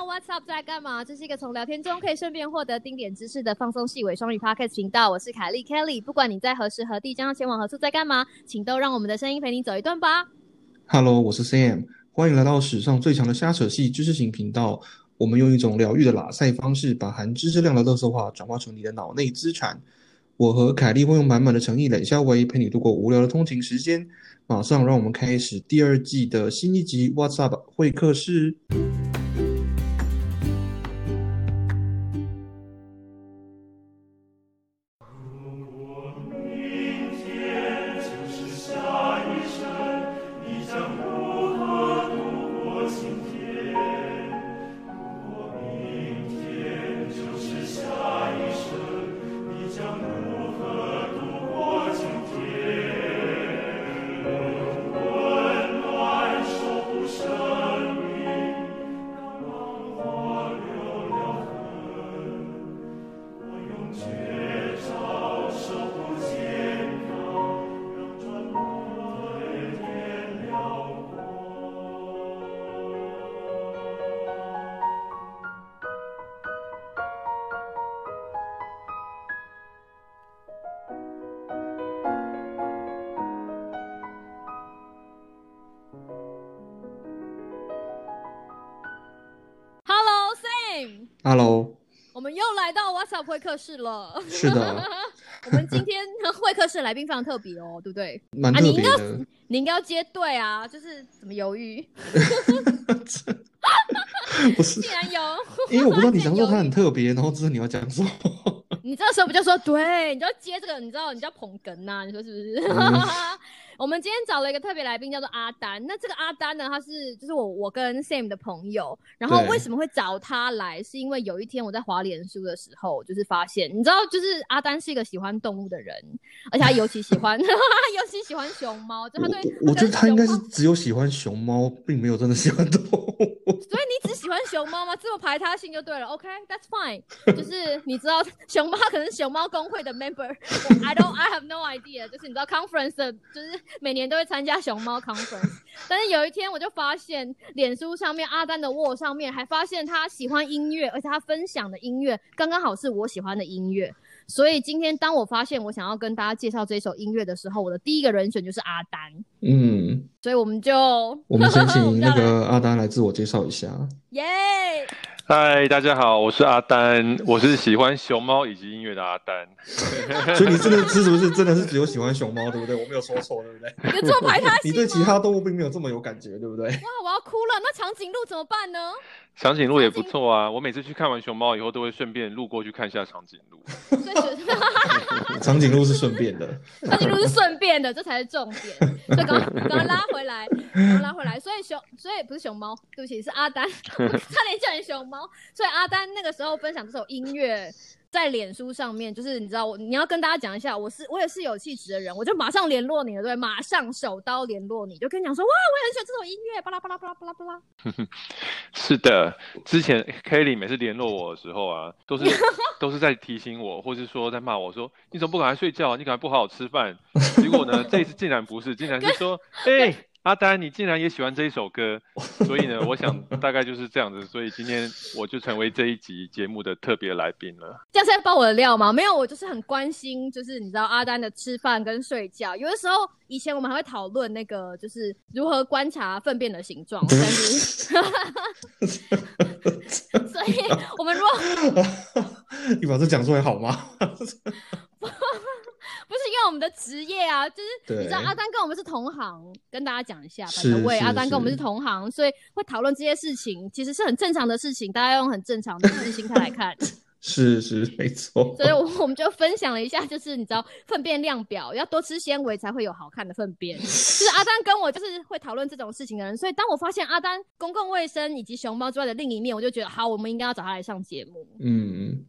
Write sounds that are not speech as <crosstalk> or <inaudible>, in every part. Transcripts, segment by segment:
What's Up 在干嘛？这是一个从聊天中可以顺便获得丁点知识的放松细微双语 Podcast 频道。我是凯莉 Kelly，不管你在何时何地将要前往何处，在干嘛，请都让我们的声音陪你走一段吧。Hello，我是 Sam，欢迎来到史上最强的瞎扯系知识型频道。我们用一种疗愈的拉塞方式，把含知识量的垃圾话转化成你的脑内资产。我和凯莉会用满满的诚意、冷笑为陪你度过无聊的通勤时间。马上让我们开始第二季的新一集 What's Up 会客室。到会客室了。是的，<laughs> 我们今天会客室来宾非常特别哦，对不对？蛮特啊你应该别的。你应该要接对啊，就是怎么犹豫？<laughs> 不是竟，然有，因为我不知道你想说它犹豫很特别，然后知道你要讲什么。你这时候不就说对，你就要接这个，你知道，你叫捧哏呐、你说是不是？嗯 <laughs> 我们今天找了一个特别来宾，叫做阿丹。那这个阿丹呢，他是就是我我跟 Sam 的朋友。然后为什么会找他来？是因为有一天我在华联书的时候，就是发现，你知道，就是阿丹是一个喜欢动物的人，而且他尤其喜欢，<laughs> 尤其喜欢熊猫，就他对，我我觉得他应该是只有喜欢熊猫，并没有真的喜欢动物。欢熊猫吗？这么排他性就对了。OK，that's、fine。就是你知道熊猫可能是熊猫工会的 member。I don't, I have no idea。就是你知道 conference 的，就是每年都会参加熊猫 conference。但是有一天我就发现，脸书上面阿丹的 wall 上面还发现他喜欢音乐，而且他分享的音乐刚刚好是我喜欢的音乐。所以今天当我发现我想要跟大家介绍这首音乐的时候，我的第一个人选就是阿丹。嗯，所以我们就 <laughs> 我们先请那个阿丹来自我介绍一下。耶嗨，大家好，我是阿丹，我是喜欢熊猫以及音乐的阿丹。<laughs> 所以你真的是是不是真的是只有喜欢熊猫，对不对？我没有说错，对不对？有这么排他 <laughs> 你对其他动物并没有这么有感觉，对不对？哇，我要哭了！那长颈鹿怎么办呢？长颈鹿也不错啊，我每次去看完熊猫以后，都会顺便路过去看一下长颈鹿。<laughs> <laughs> 长颈鹿是顺便的，<laughs> 得长颈鹿是顺便的，这才是重点。所以刚刚刚拉回来，刚刚拉回来。所以熊，所以不是熊猫，对不起，是阿丹，我差点叫你熊猫。所以阿丹那个时候分享这首音乐。在脸书上面，就是你知道我，你要跟大家讲一下，我是我也是有气质的人，我就马上联络你了，对，马上手刀联络你，就跟你讲说，哇，我也很喜欢这首音乐，巴拉巴拉巴拉巴拉巴拉。<laughs> 是的，之前 Kelly 每次联络我的时候啊，都是 <laughs> 都是在提醒我，或是说在骂我说你怎么不赶快睡觉，你赶快不好好吃饭。结果呢，<laughs> 这一次竟然不是，竟然是说，哎、阿丹，你竟然也喜欢这一首歌，所以呢，我想大概就是这样子，所以今天我就成为这一集节目的特别来宾了。这样是在爆我的料吗？没有，我就是很关心，就是你知道阿丹的吃饭跟睡觉。有的时候，以前我们还会讨论那个，就是如何观察粪便的形状。但是，<laughs> 所以我们如果 <laughs> 你把这讲出来好吗？<laughs> 不是因为我们的职业啊，就是你知道阿丹跟我们是同行，跟大家讲一下，是反正喂，是阿丹跟我们是是同行，所以会讨论这些事情，其实是很正常的事情，大家用很正常的自信态来看。<laughs> 是是没错。所以我我们就分享了一下，就是你知道粪便量表，要多吃纤维才会有好看的粪便。<laughs> 就是阿丹跟我就是会讨论这种事情的人，所以当我发现阿丹公共卫生以及熊猫之外的另一面，我就觉得好，我们应该要找他来上节目。嗯，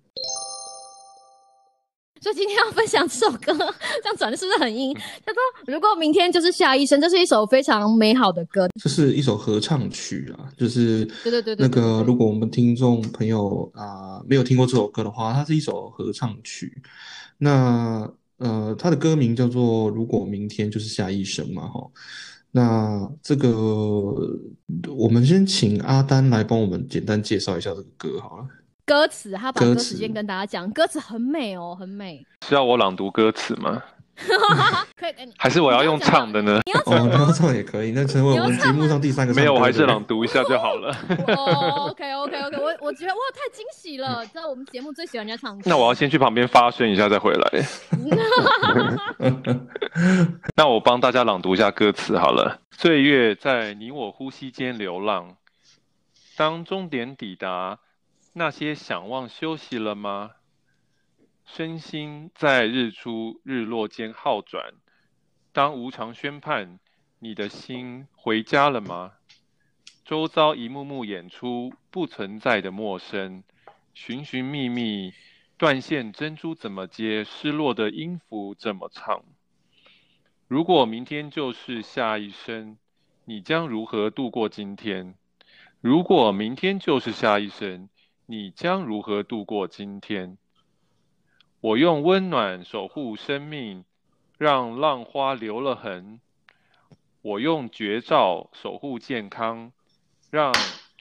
所以今天要分享这首歌，这样转的是不是很阴？他说：“如果明天就是下一生，这是一首非常美好的歌。这是一首合唱曲啊，就是对对对对那个，如果我们听众朋友啊、没有听过这首歌的话，它是一首合唱曲。那呃，它的歌名叫做《如果明天就是下一生》嘛，哈。那这个我们先请阿丹来帮我们简单介绍一下这个歌好了。歌词，他把歌词先跟大家讲，歌词很美哦，很美。需要我朗读歌词吗？<laughs> 可以，还是我要用唱的呢？哦，你要唱也可以，那成为我们节目上第三个没有，我还是朗读一下就好了。哦，OK OK OK，我我觉得哇，太惊喜了！知道我们节目最喜欢人家唱歌。那我要先去旁边发声一下再回来。<laughs> 那我帮大家朗读一下歌词好了。岁月在你我呼吸间流浪，当终点抵达，那些想望休息了吗？身心在日出日落间好转，当无常宣判，你的心回家了吗？周遭一幕幕演出不存在的陌生，寻寻觅觅，断线珍珠怎么接？失落的音符怎么唱？如果明天就是下一生，你将如何度过今天？如果明天就是下一生，你将如何度过今天？我用温暖守护生命，让浪花留了痕。我用绝招守护健康，让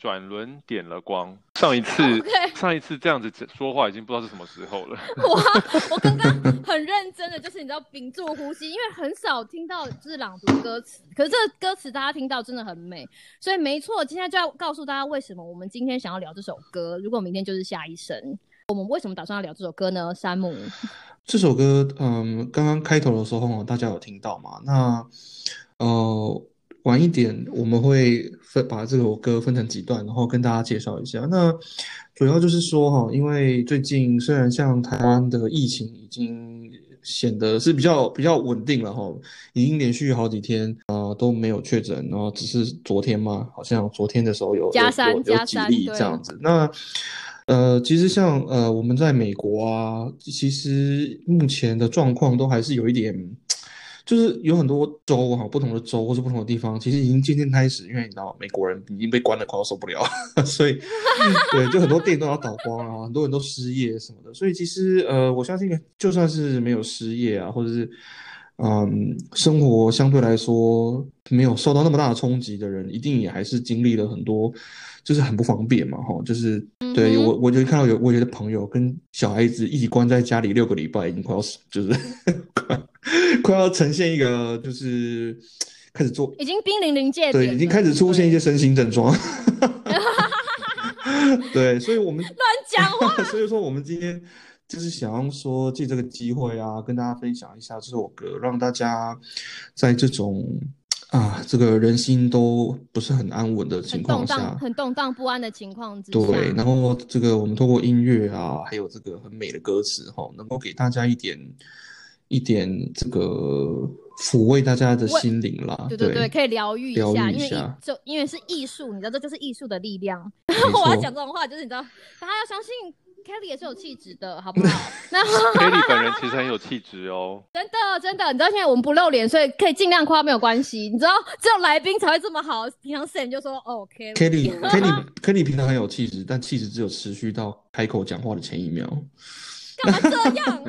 转轮点了光。上一次上一次这样子说话，已经不知道是什么时候了。<laughs> 我，我刚刚很认真的，就是你知道屏住呼吸，因为很少听到就是朗读歌词，可是这个歌词大家听到真的很美，所以没错，今天就要告诉大家为什么我们今天想要聊这首歌。如果明天就是下一生，我们为什么打算要聊这首歌呢？山姆，这首歌，嗯，刚刚开头的时候，大家有听到吗？那，呃，晚一点我们会分把这首歌分成几段，然后跟大家介绍一下。那主要就是说哈，因为最近虽然像台湾的疫情已经显得是比较比较稳定了哈，已经连续好几天啊、呃都没有确诊，然后只是昨天嘛，好像昨天的时候有有加三有有几加三例这样子。那呃，其实像呃我们在美国啊，其实目前的状况都还是有一点，就是有很多州哈，不同的州或是不同的地方，其实已经渐渐开始，因为你知道美国人已经被关的快要受不了，<laughs> 所以 <laughs> 对，就很多店都要倒光啊，很多人都失业什么的，所以其实呃，我相信就算是没有失业啊，或者是嗯，生活相对来说没有受到那么大的冲击的人，一定也还是经历了很多，就是很不方便嘛，哈，就是对我，我就看到有我有的朋友跟小孩子一起关在家里六个礼拜，已经快要死，就是 <laughs> 快快要呈现一个就是开始做，已经濒临临界对，已经开始出现一些身心症状，<laughs> 对，所以我们乱讲话。<laughs> 所以说，我们今天就是想要说，借这个机会啊，跟大家分享一下这首歌，让大家在这种啊，这个人心都不是很安稳的情很动荡、况下，很动荡不安的情况之下，对，然后这个我们通过音乐啊，还有这个很美的歌词哈，能够给大家一点一点这个抚慰大家的心灵啦，对对对，可以疗愈一疗下，因为就因为是艺术，你知道这就是艺术的力量。然 <laughs> 后我要讲这种话，就是你知道，大家要相信 Kelly 也是有气质的，<laughs> 好不好？那 <laughs> Kelly 本人其实很有气质哦。<laughs> 真的真的，你知道现在我们不露脸，所以可以尽量夸没有关系。你知道只有来宾才会这么好，平常 Sam 就说哦 Kelly。Kelly Kelly 平常很有气质，但气质只有持续到开口讲话的前一秒。干嘛这样？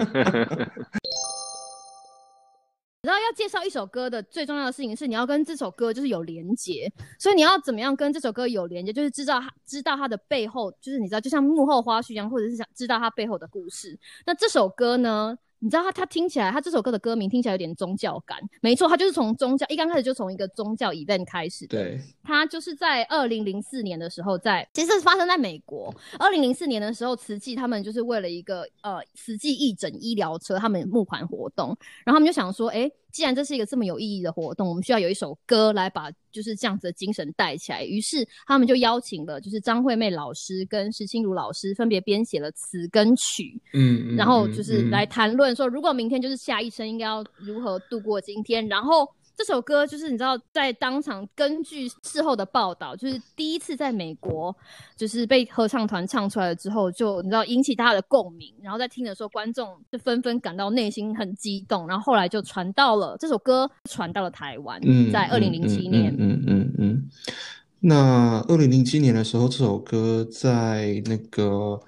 你知道要介绍一首歌的最重要的事情是，你要跟这首歌就是有连接，所以你要怎么样跟这首歌有连接，就是知道它知道它的背后，就是你知道就像幕后花絮一样，或者是想知道它背后的故事。那这首歌呢？你知道他他听起来，他这首歌的歌名听起来有点宗教感，没错，他就是从宗教一刚开始就从一个宗教 event 开始的。对，他就是在二零零四年的时候在，其实是发生在美国。二零零四年的时候，慈济他们就是为了一个呃慈济义诊医疗车，他们募款活动，然后他们就想说，哎，既然这是一个这么有意义的活动，我们需要有一首歌来把就是这样子的精神带起来。于是他们就邀请了就是张惠妹老师跟石清如老师分别编写了词跟曲，嗯，嗯然后嗯就是嗯来谈论说，如果明天就是下一生，应该要如何度过今天。然后这首歌就是你知道，在当场根据事后的报道，就是第一次在美国就是被合唱团唱出来了之后，就你知道引起大家的共鸣。然后在听的时候，观众就纷纷感到内心很激动。然后后来就传到了这首歌传到了台湾，嗯，在二零零七年。嗯嗯嗯嗯。那二零零七年的时候，这首歌在那个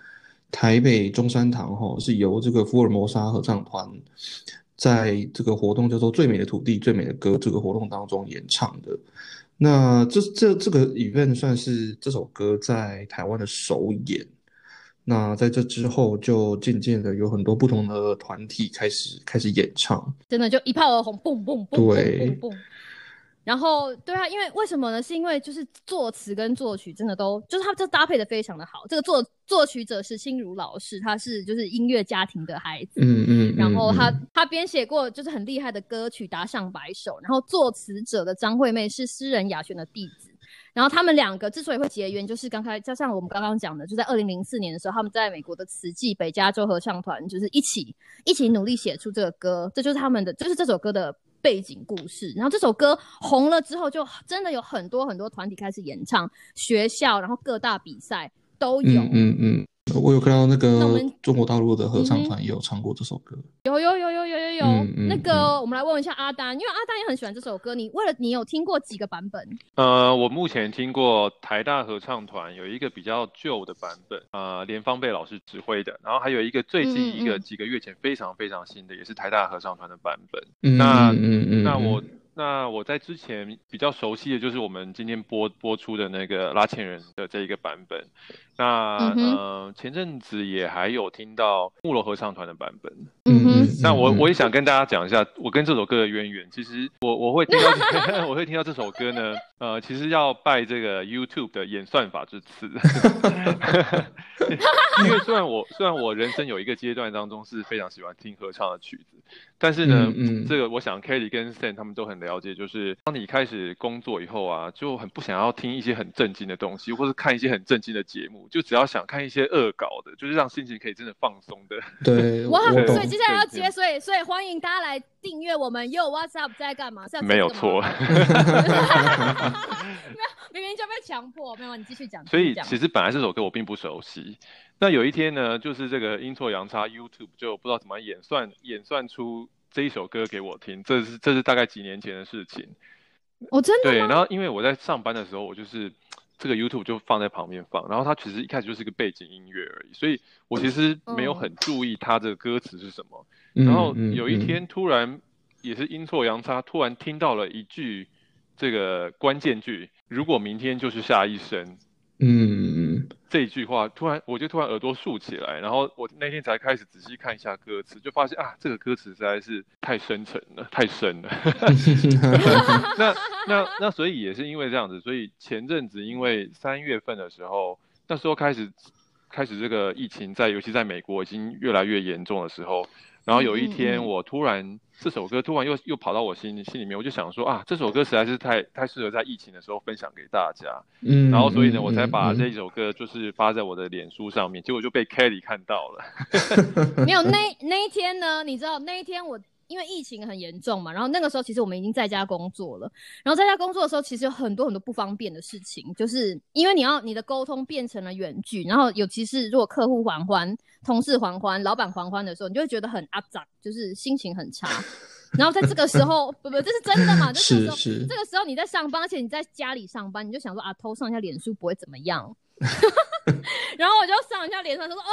台北中山堂吼，是由这个福尔摩沙合唱团在这个活动叫做“最美的土地，最美的歌”这个活动当中演唱的。那这这这个 event 算是这首歌在台湾的首演。那在这之后，就渐渐的有很多不同的团体开始开始演唱，真的就一炮而红，嘣嘣嘣嘣嘣。然后，对啊，因为为什么呢？是因为就是作词跟作曲真的都就是他这搭配的非常的好。这个作作曲者是心如老师，他是就是音乐家庭的孩子，嗯嗯，然后他他编写过就是很厉害的歌曲达上百首。然后作词者的张惠妹是诗人雅璇的弟子。然后他们两个之所以会结缘，就是刚才加上我们刚刚讲的，就在二零零四年的时候，他们在美国的慈济北加州合唱团，就是一起一起努力写出这个歌，这就是他们的，就是这首歌的背景故事。然后这首歌红了之后，就真的有很多很多团体开始演唱，学校，然后各大比赛都有。嗯嗯。我有看到那个中国大陆的合唱团也有唱过这首歌，有有有有有有有。那个我们来问一下阿丹，因为阿丹也很喜欢这首歌。你为了你有听过几个版本？呃，我目前听过台大合唱团有一个比较旧的版本，呃，连方贝老师指挥的，然后还有一个最近一个几个月前非常非常新的，也是台大合唱团的版本。那那我。那我在之前比较熟悉的就是我们今天播播出的那个拉纤人的这一个版本。那呃前阵子也还有听到木楼合唱团的版本。嗯哼。那我我也想跟大家讲一下我跟这首歌的渊源。其实我我会听到 <laughs> 我会听到这首歌呢，呃，其实要拜这个 YouTube 的演算法之赐。<laughs> 因为虽然我虽然我人生有一个阶段当中是非常喜欢听合唱的曲子，但是呢，嗯这个我想 Kelly 跟 Sam 他们都很了解，就是当你开始工作以后啊，就很不想要听一些很震惊的东西，或是看一些很震惊的节目，就只要想看一些恶搞的，就是让心情可以真的放松的。对，哇，所以接下来要接，所以所以欢迎大家来订阅我们。Yo What's Up 在干嘛？没有错。<laughs> 明明就被强迫，没有你继续讲。所以其实本来这首歌我并不熟悉。那有一天呢，就是这个阴错阳差，YouTube 就不知道怎么演算演算出这一首歌给我听。这是这是大概几年前的事情。哦，真的对，然后因为我在上班的时候，我就是这个 YouTube 就放在旁边放，然后它其实一开始就是一个背景音乐而已，所以我其实没有很注意它的歌词是什么。然后有一天突然也是阴错阳差，突然听到了一句这个关键句。如果明天就是下一生，嗯，这一句话突然我就突然耳朵竖起来，然后我那天才开始仔细看一下歌词，就发现啊，这个歌词实在是太深沉了，<laughs> 太深了。<laughs> 那那那所以也是因为这样子，所以前阵子因为三月份的时候，那时候开始开始这个疫情在，尤其在美国已经越来越严重的时候。然后有一天，我突然这首歌突然又又跑到我心心里面，我就想说啊，这首歌实在是太太适合在疫情的时候分享给大家。嗯，然后所以呢，我才把这一首歌就是发在我的脸书上面，结果就被 Kelly 看到了。<laughs> 没有 <laughs> 那那一天呢？你知道那一天我。因为疫情很严重嘛，然后那个时候其实我们已经在家工作了。然后在家工作的时候，其实有很多很多不方便的事情，就是因为你要你的沟通变成了远距，然后尤其是如果客户还欢、同事还欢、老板还欢的时候，你就会觉得很阿杂，就是心情很差。<laughs> 然后在这个时候，不不，这是真的嘛？是是。这个时候你在上班，而且你在家里上班，你就想说啊，偷上一下脸书不会怎么样。<laughs> <laughs> 然后我就上一下脸书，说哦。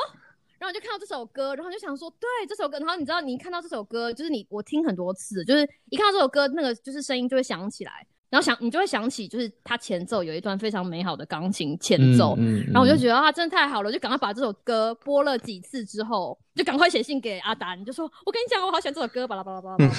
然后就看到这首歌，然后就想说，对这首歌，然后你知道，你看到这首歌，就是你我听很多次，就是一看到这首歌，那个就是声音就会响起来，然后想你就会想起，就是它前奏有一段非常美好的钢琴前奏，然后我就觉得啊，真的太好了，就赶快把这首歌播了几次之后，就赶快写信给阿丹，就说我跟你讲，我好喜欢这首歌，巴拉巴拉巴拉巴拉。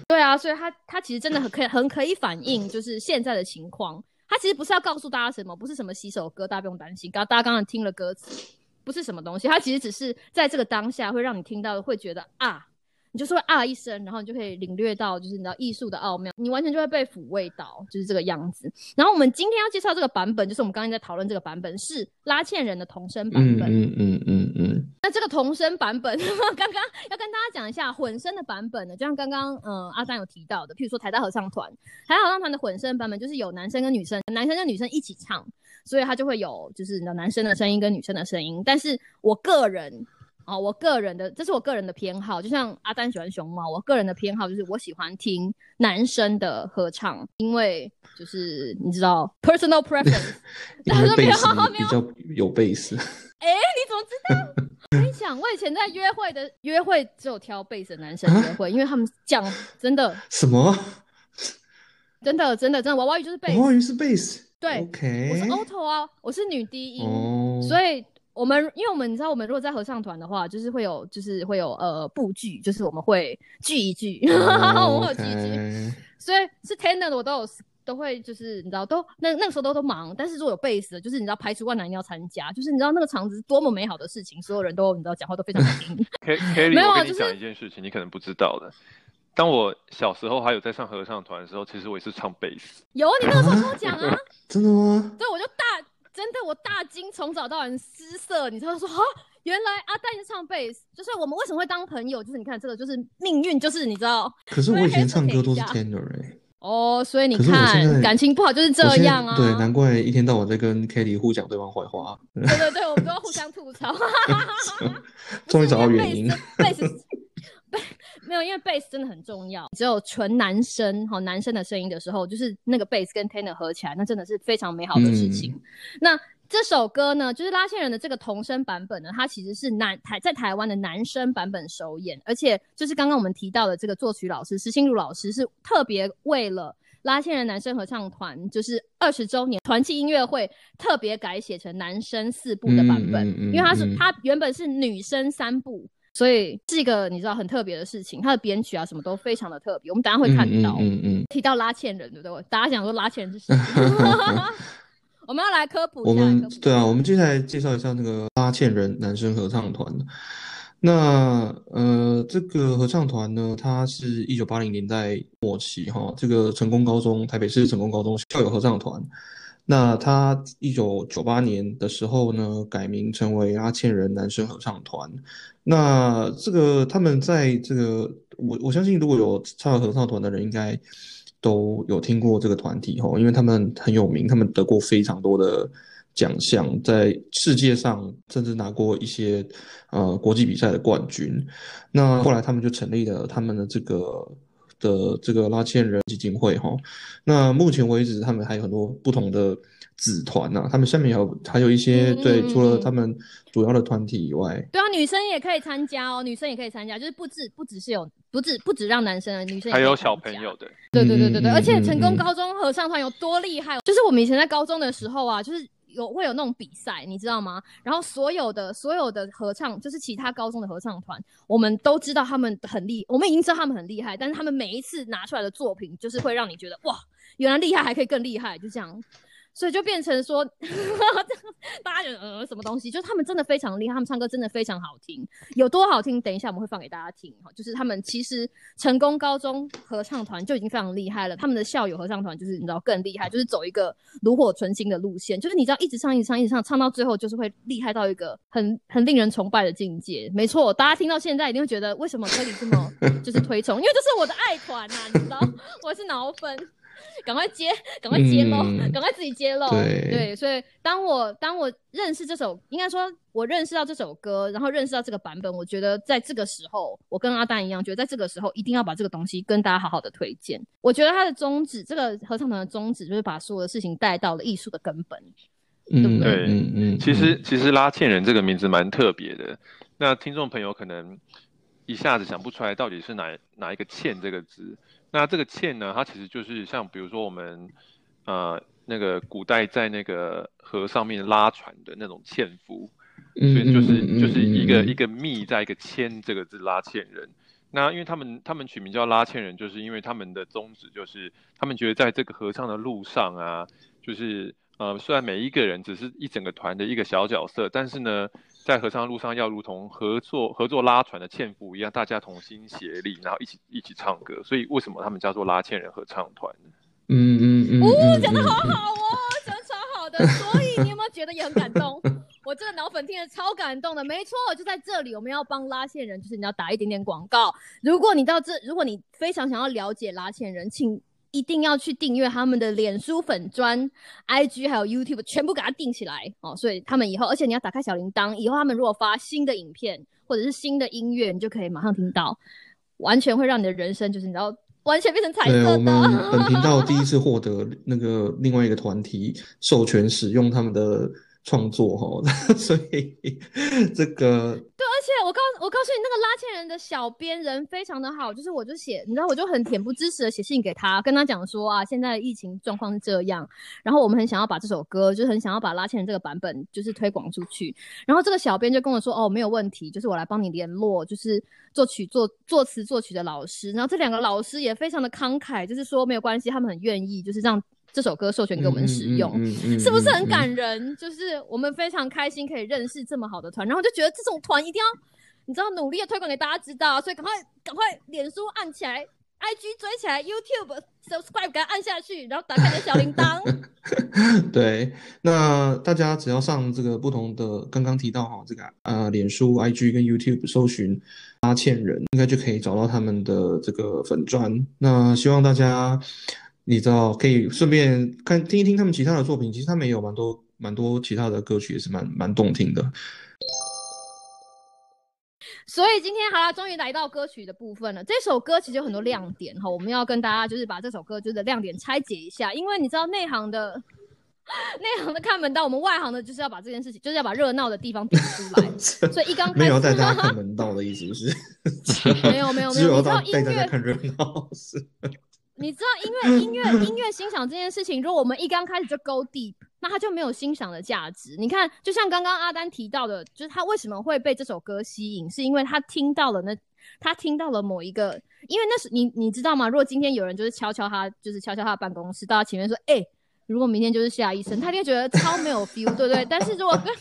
<laughs> 对啊，所以他他其实真的很可以很可以反映就是现在的情况，他其实不是要告诉大家什么，不是什么洗手歌，大家不用担心，刚大家刚刚听了歌词。不是什么东西，它其实只是在这个当下会让你听到，会觉得啊，你就说啊一声，然后你就可以领略到，就是你知道艺术的奥妙，你完全就会被抚慰到，就是这个样子。然后我们今天要介绍这个版本，就是我们刚刚在讨论这个版本是拉茜人的童声版本。嗯嗯嗯嗯。那这个童声版本，<laughs> 刚刚要跟大家讲一下混声的版本呢，就像刚刚嗯阿丹有提到的，譬如说台大合唱团，台大合唱团的混声版本就是有男生跟女生，男生跟女生一起唱。所以它就会有，就是你的男生的声音跟女生的声音。但是我个人，啊，我个人的，这是我个人的偏好。就像阿丹喜欢熊猫，我个人的偏好就是我喜欢听男生的合唱，因为就是你知道，personal preference，<laughs> 因为贝斯比较有贝斯。<laughs> 哎，你怎么知道？<laughs> 我跟你讲，我以前在约会的约会只有挑贝斯的男生约会，因为他们讲真的什么？真的真的真的娃娃鱼就是贝斯，娃娃鱼是贝斯？对我是 alto 啊，我是女低音，哦，所以我们因为我们你知道，我们如果在合唱团的话，就是会有就是会有呃布剧，就是我们会聚一聚，<laughs> 我们会有聚一聚，哦 OK 所以是 tenor 的我都有都会就是你知道都那那个时候都都忙，但是如果有贝斯的，就是你知道排除万难一定要参加，就是你知道那个场子是多么美好的事情，所有人都你知道讲话都非常好听。K <laughs> Kelly，我跟你没有啊就是讲一件事情，你可能不知道的。当我小时候还有在上合唱团的时候，其实我也是唱贝斯。有啊，你那个时候跟我讲啊，<laughs> 真的吗？对，我就大真的我大惊，从早到晚失色，你知道说啊，原来阿蛋是唱贝斯，就是我们为什么会当朋友，就是你看这个就是命运，就是你知道可是我以前唱歌都是 tenor 哎、哦，所以你看感情不好就是这样啊，对，难怪一天到晚在跟 Kelly 互讲对方坏话，对对对，我们都要互相吐槽。<laughs> 终于找到原因。贝斯，贝 <laughs> 没有，因为贝斯真的很重要。只有纯男生哈，男生的声音的时候，就是那个贝斯跟 tenor 合起来，那真的是非常美好的事情。嗯那这首歌呢，就是拉线人的这个童声版本呢，它其实是男台在台湾的男生版本首演，而且就是刚刚我们提到的这个作曲老师石心如老师是特别为了。拉线人男生合唱团就是二十周年团契音乐会，特别改写成男生四部的版本，嗯嗯嗯因为他是嗯它原本是女生三部，所以是一个你知道很特别的事情。它的编曲啊什么都非常的特别，我们等下会看到。嗯嗯提到拉纤人，对不对？大家想说拉纤人是谁？<laughs> <laughs> 我们要来科普一下，科普一们对啊，我们接下来介绍一下那个拉纤人男生合唱团。那呃，这个合唱团呢，它是一九八零年代末期哈，这个成功高中台北市成功高中校友合唱团。那他一九九八年的时候呢，改名成为阿倩人男生合唱团。那这个他们在这个我我相信，如果有唱合唱团的人，应该都有听过这个团体吼，因为他们很有名，他们得过非常多的奖项，在世界上甚至拿过一些呃国际比赛的冠军。那后来他们就成立了他们的这个的这个拉纤人基金会哈。那目前为止，他们还有很多不同的子团呐、他们下面还有还有一些嗯对，嗯。除了嗯他们主要的团体以外，对啊，女生也可以参加哦，女生也可以参加，就是不止不只是有不止不止让男生的，女生还有小朋友的，对对对对对，嗯而且成功高中合唱团有多厉害，就是我们以前在高中的时候啊，就是有会有那种比赛，你知道吗？然后所有的所有的合唱，就是其他高中的合唱团，我们都知道他们很厉，我们已经知道他们很厉害，但是他们每一次拿出来的作品，就是会让你觉得哇，原来厉害还可以更厉害，就这样。所以就变成说，大家觉得呃什么东西，就是他们真的非常厉害，他们唱歌真的非常好听，有多好听？等一下我们会放给大家听哈。就是他们其实成功高中合唱团就已经非常厉害了，他们的校友合唱团就是你知道更厉害，就是走一个炉火纯青的路线，就是你知道一直唱一直唱一直唱，唱到最后就是会厉害到一个很很令人崇拜的境界。没错，大家听到现在一定会觉得为什么科里这么就是推崇，因为这是我的爱团呐、你知道，<laughs> 我是脑粉。赶快揭，赶快揭露，嗯赶快自己揭露。对所以当我当我认识这首，应该说我认识到这首歌，然后认识到这个版本，我觉得在这个时候，我跟阿丹一样，觉得在这个时候一定要把这个东西跟大家好好的推荐。我觉得它的宗旨，这个合唱团的宗旨就是把所有的事情带到了艺术的根本。嗯对不对嗯嗯，其实其实拉纤人这个名字蛮特别的，那听众朋友可能一下子想不出来到底是哪哪一个“欠”这个字。那这个“欠”呢，它其实就是像比如说我们呃那个古代在那个河上面拉船的那种纤夫，嗯所以就是就是一个一个密在一个牵这个字拉纤人。那因为他们他们取名叫拉纤人，就是因为他们的宗旨就是他们觉得在这个合唱的路上啊，就是呃虽然每一个人只是一整个团的一个小角色，但是呢，在合唱路上要如同合作合作拉船的纤夫一样，大家同心协力，然后一起一起唱歌。所以为什么他们叫做拉纤人合唱团？嗯嗯嗯，哦，讲的好嗯好哦，讲的超好的，所以你有没有觉得也很感动？我这个脑粉听得超感动的，没错，就在这里，我们要帮拉线人，就是你要打一点点广告。如果你到这，如果你非常想要了解拉线人，请一定要去订阅他们的脸书粉专、IG 还有 YouTube，全部给它订起来哦。所以他们以后，而且你要打开小铃铛，以后他们如果发新的影片或者是新的音乐，你就可以马上听到，完全会让你的人生就是你知道。完全变成彩对，色我们，本频道第一次获得那个另外一个团体授权使用他们的创作哈，<laughs> 所以这个对，而且我告我告诉你，那个拉纤人的小编人非常的好，就是我就写，你知道，我就很恬不知耻的写信给他，跟他讲说啊，现在疫情状况是这样，然后我们很想要把这首歌，就是很想要把拉纤人这个版本就是推广出去，然后这个小编就跟我说，哦，没有问题，就是我来帮你联络，就是作曲作作词作曲的老师，然后这两个老师也非常的慷慨，就是说没有关系，他们很愿意，就是让。这首歌授权给我们使用，是不是很感人？就是我们非常开心可以认识这么好的团，然后就觉得这种团一定要，你知道，努力的推广给大家知道，所以赶快赶快，脸书按起来，IG 追起来，YouTube subscribe 给它按下去，然后打开你的小铃铛。<laughs> 对，那大家只要上这个不同的，刚刚提到哈，这个呃，脸书、IG 跟 YouTube 搜寻阿倩人，应该就可以找到他们的这个粉砖。那希望大家。你知道，可以顺便看听一听他们其他的作品，其实他们也有蛮多蛮多其他的歌曲，也是蛮蛮动听的。所以今天好了，终于来到歌曲的部分了。这首歌其实有很多亮点哈，我们要跟大家就是把这首歌就是亮点拆解一下，因为你知道内行的内行的看门道，我们外行的就是要把这件事情，就是要把热闹的地方点出来。<laughs> 所以一刚开始没有带大家看门道的意思是？<laughs> 没有没有 <laughs> 没有，你知道音乐看热闹是。你知道音乐音乐音乐欣赏这件事情，如果我们一刚开始就 go deep，那他就没有欣赏的价值。你看，就像刚刚阿丹提到的，就是他为什么会被这首歌吸引，是因为他听到了那他听到了某一个，因为那是你你知道吗？如果今天有人就是敲敲他，就是敲敲他的办公室，到他前面说，哎，如果明天就是夏医生，他一定觉得超没有 feel，对不对？但是如果跟，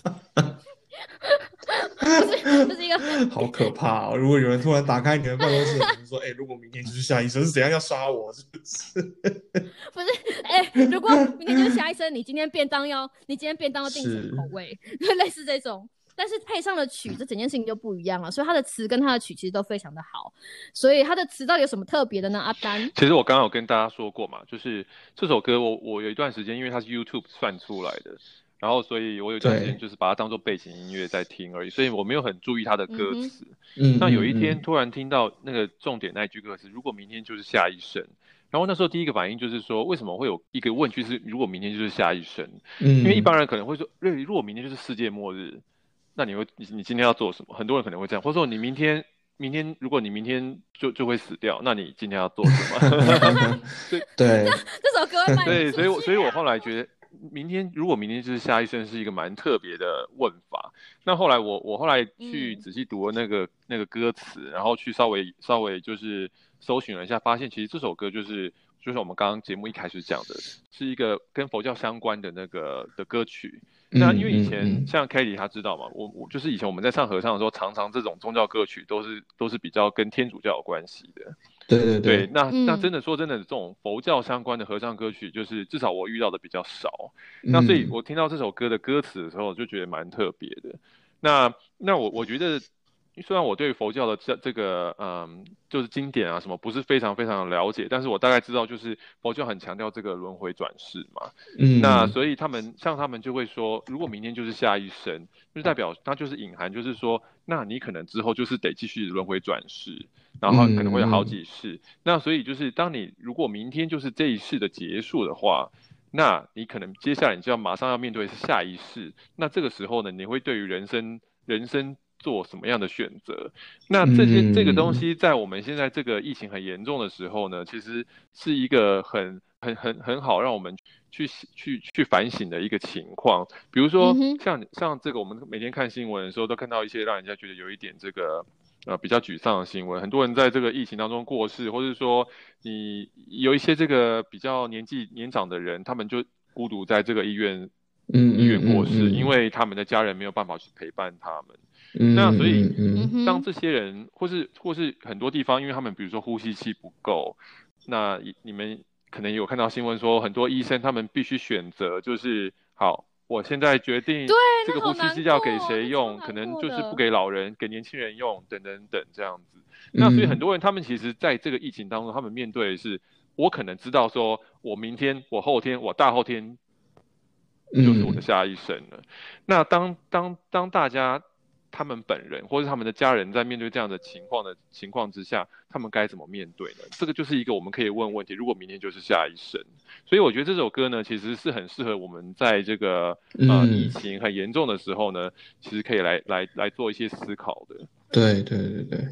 <laughs> 这是一个 <laughs> 好可怕哦！如果有人突然打开你的办公室，说：<laughs> “哎，如果明天就是夏医生，是怎样要杀我？”是不是？不是，哎，如果明天就是夏医生，你今天便当要，你今天便当要定什么口味？类似这种，但是配上了曲，这整件事情就不一样了。所以他的词跟他的曲其实都非常的好。所以他的词到底有什么特别的呢？阿丹，其实我刚刚有跟大家说过嘛，就是这首歌，我我有一段时间，因为它是 YouTube 算出来的。然后，所以我有段时间就是把它当做背景音乐在听而已，所以我没有很注意它的歌词。嗯，那有一天突然听到那个重点那一句歌词，如果明天就是下一生，然后那时候第一个反应就是说，为什么会有一个问句是如果明天就是下一生？嗯，因为一般人可能会说，如果明天就是世界末日，那你会你你今天要做什么？很多人可能会这样，或者说你明天明天如果你明天就就会死掉，那你今天要做什么？<laughs> <laughs> 对 <laughs> 对，这首歌对，所以我所以我后来觉得。明天如果明天就是下一生是一个蛮特别的问法。那后来我我后来去仔细读了那个那个歌词，然后去稍微稍微就是搜寻了一下，发现其实这首歌就是就是我们刚刚节目一开始讲的，是一个跟佛教相关的那个的歌曲。那因为以前像 Kelly 他知道嘛，我我就是以前我们在唱合唱的时候，常常这种宗教歌曲都是都是比较跟天主教有关系的。对对对，那那真的说真的，这种佛教相关的合唱歌曲，就是至少我遇到的比较少。那所以我听到这首歌的歌词的时候，就觉得蛮特别的。那那我我觉得，虽然我对佛教的这这个嗯，就是经典啊什么不是非常非常的了解，但是我大概知道，就是佛教很强调这个轮回转世嘛。嗯。那所以他们像他们就会说，如果明天就是下一生，就代表它就是隐含，就是说，那你可能之后就是得继续轮回转世。然后可能会有好几世，那所以就是当你如果明天就是这一世的结束的话，那你可能接下来你就要马上要面对下一世。那这个时候呢，你会对于人生人生做什么样的选择？那这些这个东西在我们现在这个疫情很严重的时候呢，其实是一个很很很很好让我们去去去反省的一个情况。比如说像像这个，我们每天看新闻的时候都看到一些让人家觉得有一点这个。呃，比较沮丧的新闻，很多人在这个疫情当中过世，或者说你有一些这个比较年纪年长的人，他们就孤独在这个医院，嗯，医院过世，因为他们的家人没有办法去陪伴他们。那所以，当这些人，或是或是很多地方，因为他们比如说呼吸器不够，那你们可能有看到新闻说，很多医生他们必须选择，就是好。我现在决定，这个呼吸机要给谁用，可能就是不给老人，给年轻人用，等等等这样子。那所以很多人他们其实在这个疫情当中，他们面对的是，我可能知道说，我明天、我后天、我大后天，就是我的下一生了。那当当当大家他们本人或者他们的家人在面对这样的情况的情况之下，他们该怎么面对呢？这个就是一个我们可以问问题。如果明天就是下一生，所以我觉得这首歌呢，其实是很适合我们在这个呃嗯疫情很严重的时候呢，其实可以来来来做一些思考的。对对对对，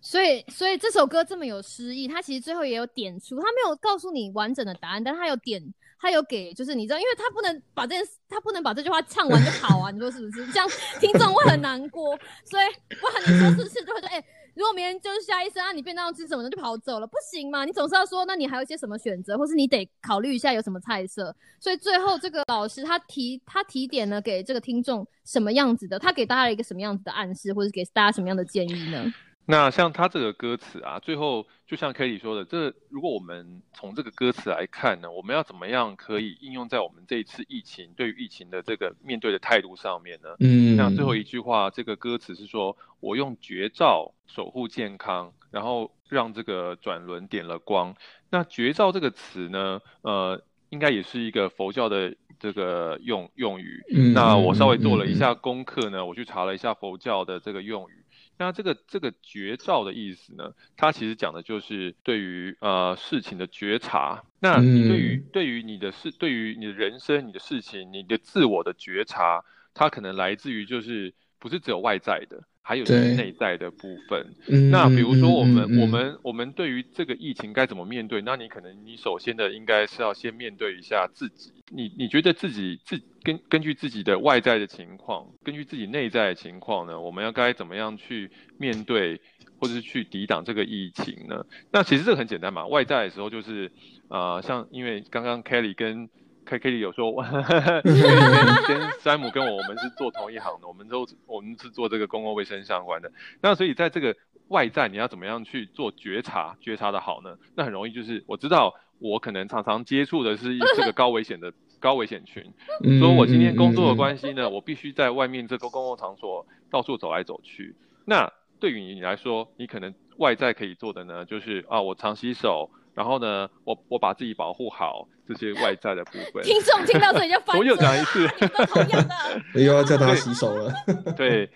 所以，所以这首歌这么有诗意，它其实最后也有点出，它没有告诉你完整的答案，但它有点，他有给，就是你知道，因为他不能把这件事，他不能把这句话唱完就好啊，你说是不是？这样听众会很难过，所以不然你说是不是就会说，哎、如果明天就是下一生啊，你便当吃什么的就跑走了，不行嘛？你总是要说，那你还有一些什么选择，或是你得考虑一下有什么菜色。所以最后这个老师他提他提点了给这个听众什么样子的，他给大家一个什么样子的暗示，或者给大家什么样的建议呢？那像他这个歌词啊，最后就像 Kelly 说的，这如果我们从这个歌词来看呢，我们要怎么样可以应用在我们这一次疫情对于疫情的这个面对的态度上面呢？嗯，那最后一句话，这个歌词是说我用绝招守护健康，然后让这个转轮点了光。那绝招这个词呢，呃，应该也是一个佛教的这个用用语。嗯那我稍微做了一下功课呢，我去查了一下佛教的这个用语。那这个这个绝招的意思呢，它其实讲的就是对于呃事情的觉察。那你对于、嗯对于你的事，对于你的人生、你的事情、你的自我的觉察，它可能来自于就是不是只有外在的，还有就是内在的部分。嗯那比如说我们、嗯嗯嗯我们我们对于这个疫情该怎么面对？那你可能你首先的应该是要先面对一下自己。你你觉得自己自根根据自己的外在的情况，根据自己内在的情况呢，我们要该怎么样去面对，或者是去抵挡这个疫情呢？那其实这个很简单嘛，外在的时候就是呃，像因为刚刚 Kelly 跟 K Kelly 有说，<laughs> 跟跟山姆跟我我们是做同一行的，我们都我们是做这个公共卫生相关的。那所以在这个外在，你要怎么样去做觉察？觉察的好呢？那很容易就是我知道我可能常常接触的是这个高危险的高危险群，<laughs> 嗯所以我今天工作的系，关系呢，我必须在外面这个公共场所到处走来走去。那对于你来说，你可能外在可以做的呢，就是啊，我常洗手，然后呢，我我把自己保护好，这些外在的部分。听众听到这里就翻我又讲一次你们都同样的。<laughs> 又要叫大家洗手了。对，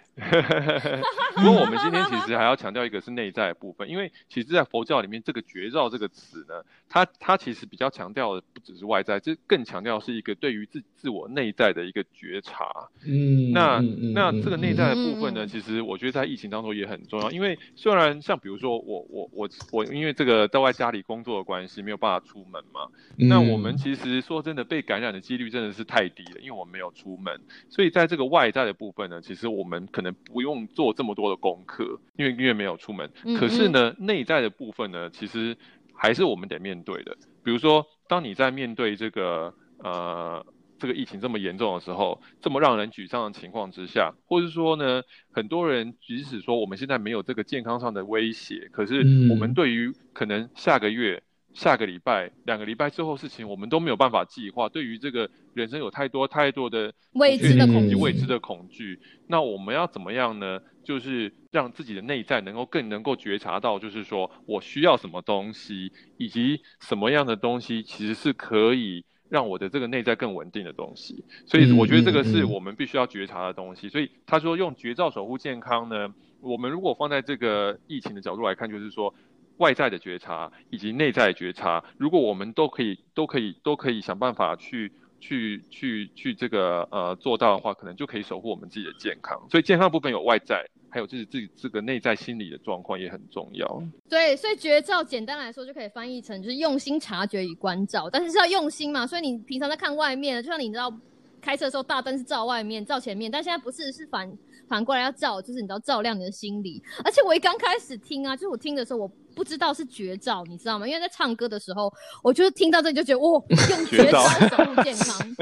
不过我们今天其实还要强调一个是内在的部分，因为其实，在佛教里面，这个觉照这个词呢，它它其实比较强调的不只是外在，这更强调是一个对于自自我内在的一个觉察。嗯，那那嗯这个内在的嗯部分呢，嗯其实我觉得在疫情当中也很重要，因为虽然像比如说我我我我因为这个在外家里工作的关系，没有办法出门嘛，那我们嗯其实说真的，被感染的几率真的是太低了，因为我们没有出门，所以在这个外在的部分呢，其实我们可能不用做这么多的功课，因为因为没有出门。嗯可是呢，内在的部分呢，其实还是我们得面对的。比如说，当你在面对这个呃这个疫情这么严重的时候，这么让人沮丧的情况之下，或者说呢，很多人即使说我们现在没有这个健康上的威胁，可是我们嗯对于可能下个月。下个礼拜、两个礼拜之后事情，我们都没有办法计划。对于这个人生有太多太多的未知的恐惧未知的恐惧。那我们要怎么样呢？就是让自己的内在能够更能够觉察到，就是说我需要什么东西，以及什么样的东西其实是可以让我的这个内在更稳定的东西。所以我觉得这个是我们必须要觉察的东西。所以他说用绝招守护健康呢，我们如果放在这个疫情的角度来看，就是说。外在的觉察以及内在觉察，如果我们都可以、都可以、都可以想办法去、去、去、去这个呃做到的话，可能就可以守护我们自己的健康。所以健康部分有外在，还有就是自己这个内在心理的状况也很重要。对，所以绝招简单来说就可以翻译成就是用心察觉与关照，但是是要用心嘛，所以你平常在看外面，就像你知道开车的时候大灯是照外面、照前面，但现在不是，是反反过来要照，就是你知道照亮你的心理。而且我一刚开始听啊，就是我听的时候我不知道是绝招，你知道吗？因为在唱歌的时候，我就听到这里就觉得哇，<laughs> 用绝招守护健康。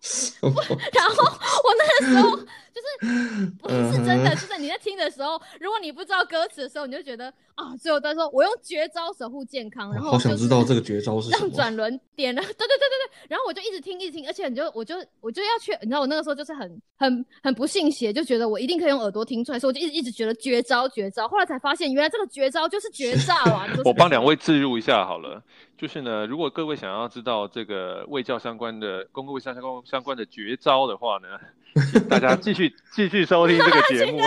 <laughs> 然后我那个时候就是不是真的，就是你在听的时候，如果你不知道歌词的时候，你就觉得啊，最后他说我用绝招守护健康，然后好想知道这个绝招是什么。让转轮点了，<laughs> 对对对对对，然后我就一直听一直听，而且你就我就我就要去，你知道我那个时候就是很很很不信邪，就觉得我一定可以用耳朵听出来，所以我就一直一直觉得绝招绝招，后来才发现原来这个绝招就是绝招啊！<laughs> 我帮两位置入一下好了，就是呢，如果各位想要知道这个卫教相关的、公共卫生相关相关的绝招的话呢，请 <laughs> 大家继续继续收听这个节目。<laughs>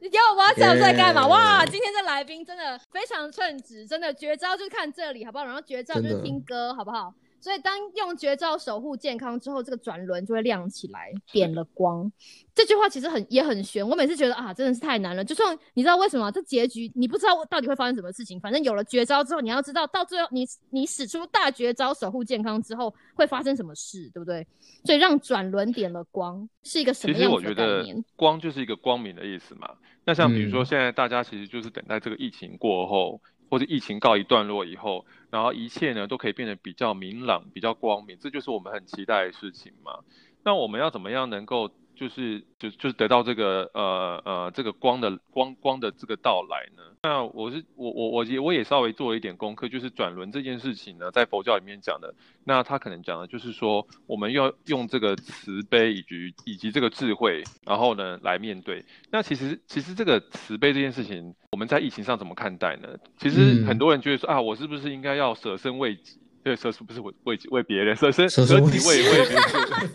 你给我要叫我在干嘛？哇，今天这来宾真的非常称职，真的绝招就是看这里，好不好？然后绝招就是听歌，好不好？所以当用绝招守护健康之后，这个转轮就会亮起来，点了光。这句话其实很也很玄，我每次觉得啊，真的是太难了。就算你知道为什么这结局，你不知道到底会发生什么事情，反正有了绝招之后，你要知道到最后你你使出大绝招守护健康之后会发生什么事，对不对？所以让转轮点了光是一个什其实我觉得？光就是一个光明的意思嘛。那像比如说嗯现在大家其实就是等待这个疫情过后，或者疫情告一段落以后，然后一切呢都可以变得比较明朗、比较光明，这就是我们很期待的事情嘛。那我们要怎么样能够就是就就是得到这个呃呃这个光的光光的这个到来呢？那我是我我我也我也稍微做了一点功课，就是转轮这件事情呢，在佛教里面讲的，那他可能讲的就是说，我们要用这个慈悲以及以及这个智慧，然后呢来面对。那其实其实这个慈悲这件事情，我们在疫情上怎么看待呢？其实嗯很多人觉得说啊，我是不是应该要舍身为己？对，舍不是为为己为别人，舍身舍己为为别人，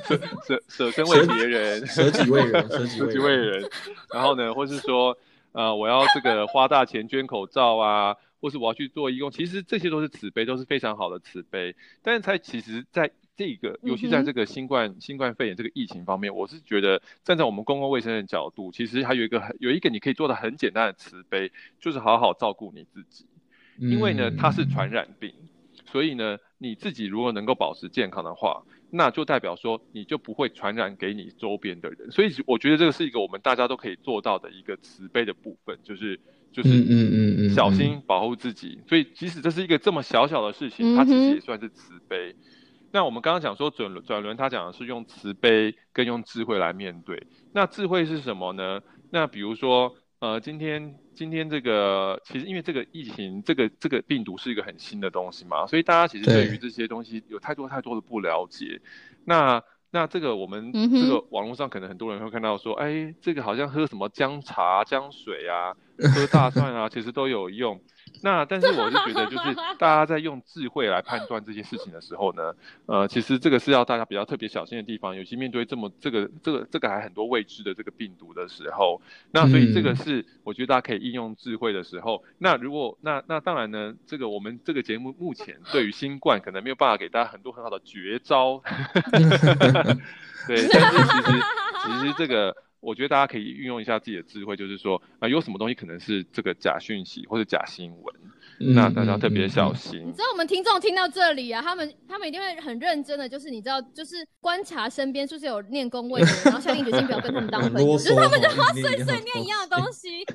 舍舍舍身为别人，舍己为人，舍己为为。人。然后呢，或是说，呃，我要这个花大钱捐口罩啊，或是我要去做义工，其实这些都是慈悲，都是非常好的慈悲。但是在其实，在这个，尤其在这个新冠、新冠肺炎这个疫情方面，我是觉得站在我们公共卫生的角度，其实还有一个很有一个你可以做的很简单的慈悲，就是好好照顾你自己。因为呢，它是传染病，所以呢，你自己如果能够保持健康的话，那就代表说你就不会传染给你周边的人。所以我觉得这个是一个我们大家都可以做到的一个慈悲的部分，就是就是嗯嗯嗯嗯小嗯心保护自己。所以即使这是一个这么小小的事情，它其实也算是慈悲。那我们刚刚讲说转轮转轮，他讲的是用慈悲跟用智慧来面对。那智慧是什么呢？那比如说，呃，今天今天这个其实因为这个疫情，这个这个病毒是一个很新的东西嘛，所以大家其实对对于这些东西有太多太多的不了解。那那这个我们这个网络上可能很多人会看到说，哎，这个好像喝什么姜茶、姜水啊，喝大蒜啊，其实都有用。那但是我是觉得，就是 <laughs> 大家在用智慧来判断这些事情的时候呢，呃，其实这个是要大家比较特别小心的地方，尤其面对这么这个这个这个还很多未知的这个病毒的时候，那所以这个嗯是我觉得大家可以应用智慧的时候。那如果那那当然呢，这个我们这个节目目前对于新冠可能没有办法给大家很多很好的绝招，<laughs> <laughs> 对，但是其实其实这个。我觉得大家可以运用一下自己的智慧，就是说啊、有什么东西可能是这个假讯息或者假新闻，那大家特别小心。你知道我们听众听到这里啊，他们他们一定会很认真的，就是你知道，就是观察身边是不是有念公卫的人，然后下定决心不要跟他们当很朋友，就是他们就碎碎念一样的东西。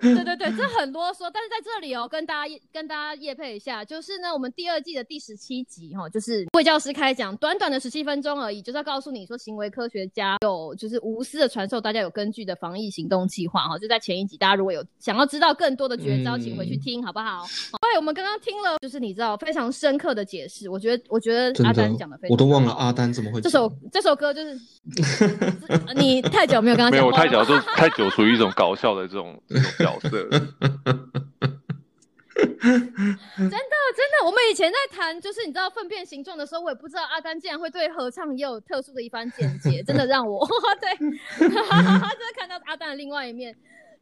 对对对，这很啰嗦。但是在这里哦，跟大家跟大家业配一下，就是呢，我们第二季的第十七集哈、哦，就是魏教师开讲，短短的十七分钟而已，就是要告诉你说，行为科学家有就是无私的传授大家有根据的防疫行动计划哈、哦，就在前一集，大家如果有想要知道更多的绝招，请回去嗯听好不好？好对，我们刚刚听了，就是你知道非常深刻的解释，我觉得我觉得阿丹讲的非常的，我都忘了阿丹怎么会这首这首歌就是你太久没有跟他 <laughs> 没有，我太久就太久处于一种搞笑的这种这种角色。<laughs> 真的，真的我们以前在谈就是你知道粪便形状的时候，我也不知道阿丹竟然会对合唱也有特殊的一番见解，真的让我 <laughs> 对，真的看到阿丹的另外一面。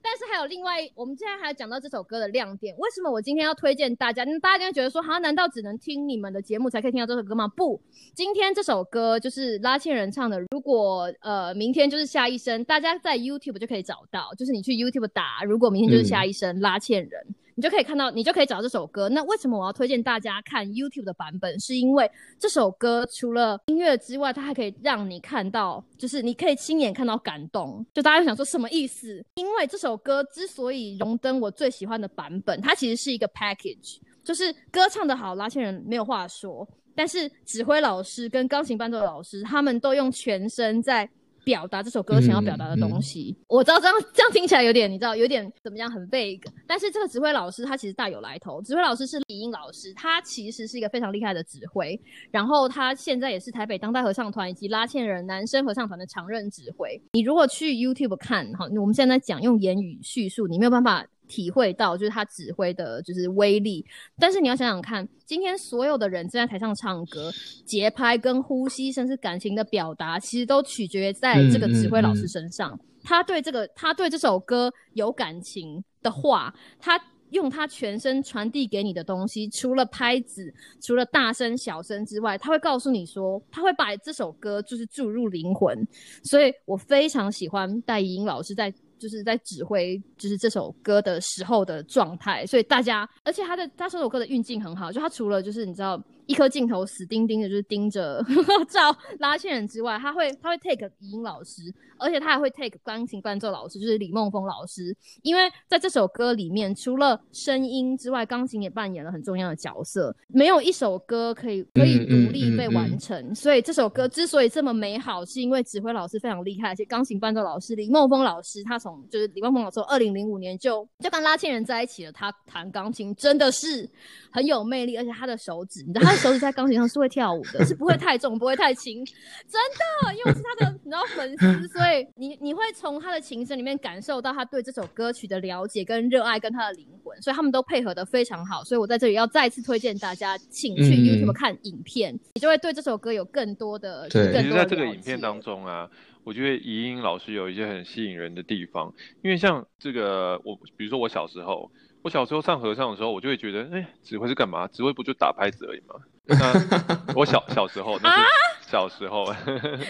但是还有另外，我们现在还要讲到这首歌的亮点，为什么我今天要推荐大家？那大家应该觉得说，哈，难道只能听你们的节目才可以听到这首歌吗？不，今天这首歌就是拉茜人唱的。如果呃明天就是下一生，大家在 YouTube 就可以找到，就是你去 YouTube 打，如果明天就是下一生、拉茜人。你就可以看到，你就可以找到这首歌。那为什么我要推荐大家看 YouTube 的版本？是因为这首歌除了音乐之外，它还可以让你看到，就是你可以亲眼看到感动。就大家想说什么意思？因为这首歌之所以荣登我最喜欢的版本，它其实是一个 package，就是歌唱得好，拉线人没有话说，但是指挥老师跟钢琴伴奏老师他们都用全身在。表达这首歌想要表达的东西，我知道这样这样听起来有点，你知道有点怎么样，很 vague。但是这个指挥老师他其实大有来头，指挥老师是李英老师，他其实是一个非常厉害的指挥，然后他现在也是台北当代合唱团以及拉纤人男生合唱团的常任指挥。你如果去 YouTube 看，哈，我们现在讲用言语叙述，你没有办法体会到就是他指挥的就是威力。但是你要想想看，今天所有的人站在台上唱歌，节拍跟呼吸，甚至感情的表达，其实都取决于在这个指挥老师身上。他对这个，他对这首歌有感情的话，他。用他全身传递给你的东西，除了拍子，除了大声小声之外，他会告诉你说，他会把这首歌就是注入灵魂。所以我非常喜欢戴怡英老师在就是在指挥就是这首歌的时候的状态。所以大家，而且他的他这首歌的运镜很好，就他除了就是你知道。一颗镜头死盯盯的，就是盯着 <laughs> 照拉线人之外，他会他会 take 语音老师，而且他还会 take 钢琴伴奏老师，就是李梦峰老师。因为在这首歌里面，除了声音之外，钢琴也扮演了很重要的角色。没有一首歌可以可以独立被完成，所以这首歌之所以这么美好，是因为指挥老师非常厉害，而且钢琴伴奏老师李梦峰老师，他从就是李梦峰老师二零零五年就就跟拉线人在一起了，他弹钢琴真的是很有魅力，而且他的手指，你知道他。手指在钢琴上是会跳舞的，<laughs> 是不会太重，不会太轻，真的，因为我是他的，<laughs> 你知道粉丝，所以你你会从他的琴声里面感受到他对这首歌曲的了解跟热爱，跟他的灵魂，所以他们都配合的非常好，所以我在这里要再次推荐大家，请去 YouTube 看影片，你就会对这首歌有更多的对。其实在这个影片当中啊，我觉得怡英老师有一些很吸引人的地方，因为像这个我，比如说我小时候。我小时候唱合唱的时候，我就会觉得，哎，指挥是干嘛？指挥不就打拍子而已吗？<laughs> 那我小小时候，那是小时候。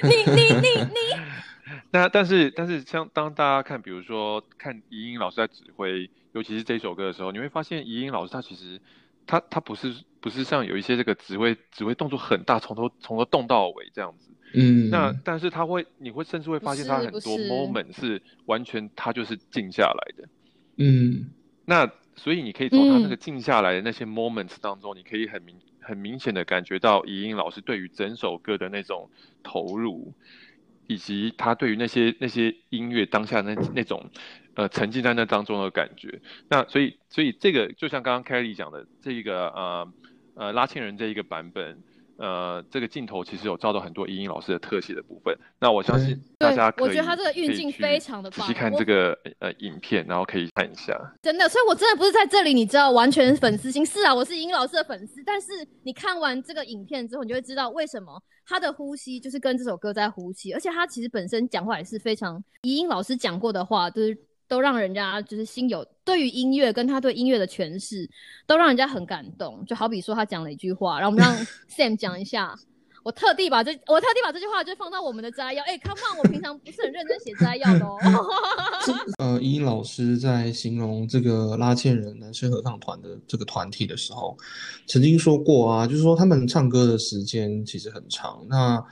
你你你你。<laughs> 那但是但是，像当大家看，比如说看怡英老师在指挥，尤其是这首歌的时候，你会发现怡英老师他其实他他不是不是像有一些这个指挥指挥动作很大，从头从头动到尾这样子。嗯。那但是他会，你会甚至会发现他很多 moment 是完全他就是静下来的。嗯。那所以你可以从他那个静下来的那些 moments 当中，你可以很明很明显的感觉到怡英老师对于整首歌的那种投入，以及他对于那些那些音乐当下那那种呃沉浸在那当中的感觉。那所以所以这个就像刚刚 Kelly 讲的这一个呃呃拉纤人这一个版本。呃，这个镜头其实有照到很多怡英老师的特写的部分。那我相信大家可以，我觉得他这个运镜非常的棒。仔细看这个呃影片，然后可以看一下。真的，所以我真的不是在这里，你知道，完全粉丝心。是啊，我是怡英老师的粉丝。但是你看完这个影片之后，你就会知道为什么他的呼吸就是跟这首歌在呼吸，而且他其实本身讲话也是非常怡英老师讲过的话，就是。都让人家就是心有对于音乐跟他对音乐的诠释，都让人家很感动。就好比说他讲了一句话，然后我们让 <laughs> Sam 讲一下。我特地把这我特地把这句话就放到我们的摘要。<laughs> 哎，Come on，我平常不是很认真写摘要的哦。<laughs> 呃，依依老师在形容这个拉纤人男生合唱团的这个团体的时候，曾经说过啊，就是说他们唱歌的时间其实很长。那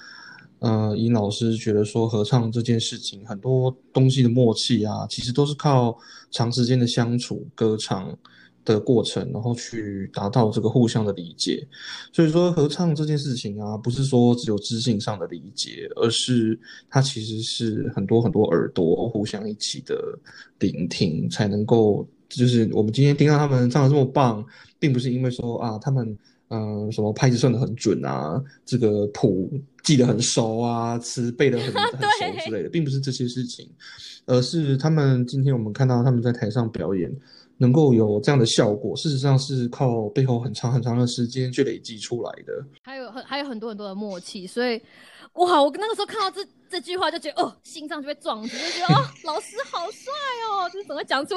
呃，尹老师觉得说合唱这件事情很多东西的默契啊，其实都是靠长时间的相处、歌唱的过程，然后去达到这个互相的理解。所以说合唱这件事情啊，不是说只有知性上的理解，而是它其实是很多很多耳朵互相一起的聆听，才能够就是我们今天听到他们唱的这么棒，并不是因为说啊他们。嗯，什么拍子算的很准啊，这个谱记得很熟啊，词背得很 <laughs> 很熟之类的，并不是这些事情，而是他们今天我们看到他们在台上表演，能够有这样的效果，事实上是靠背后很长很长的时间去累积出来的。还有很还有很多很多的默契，所以哇，我那个时候看到这这句话就觉得哦，心脏就被撞击，就觉得哦，老师好帅哦，就是怎么讲出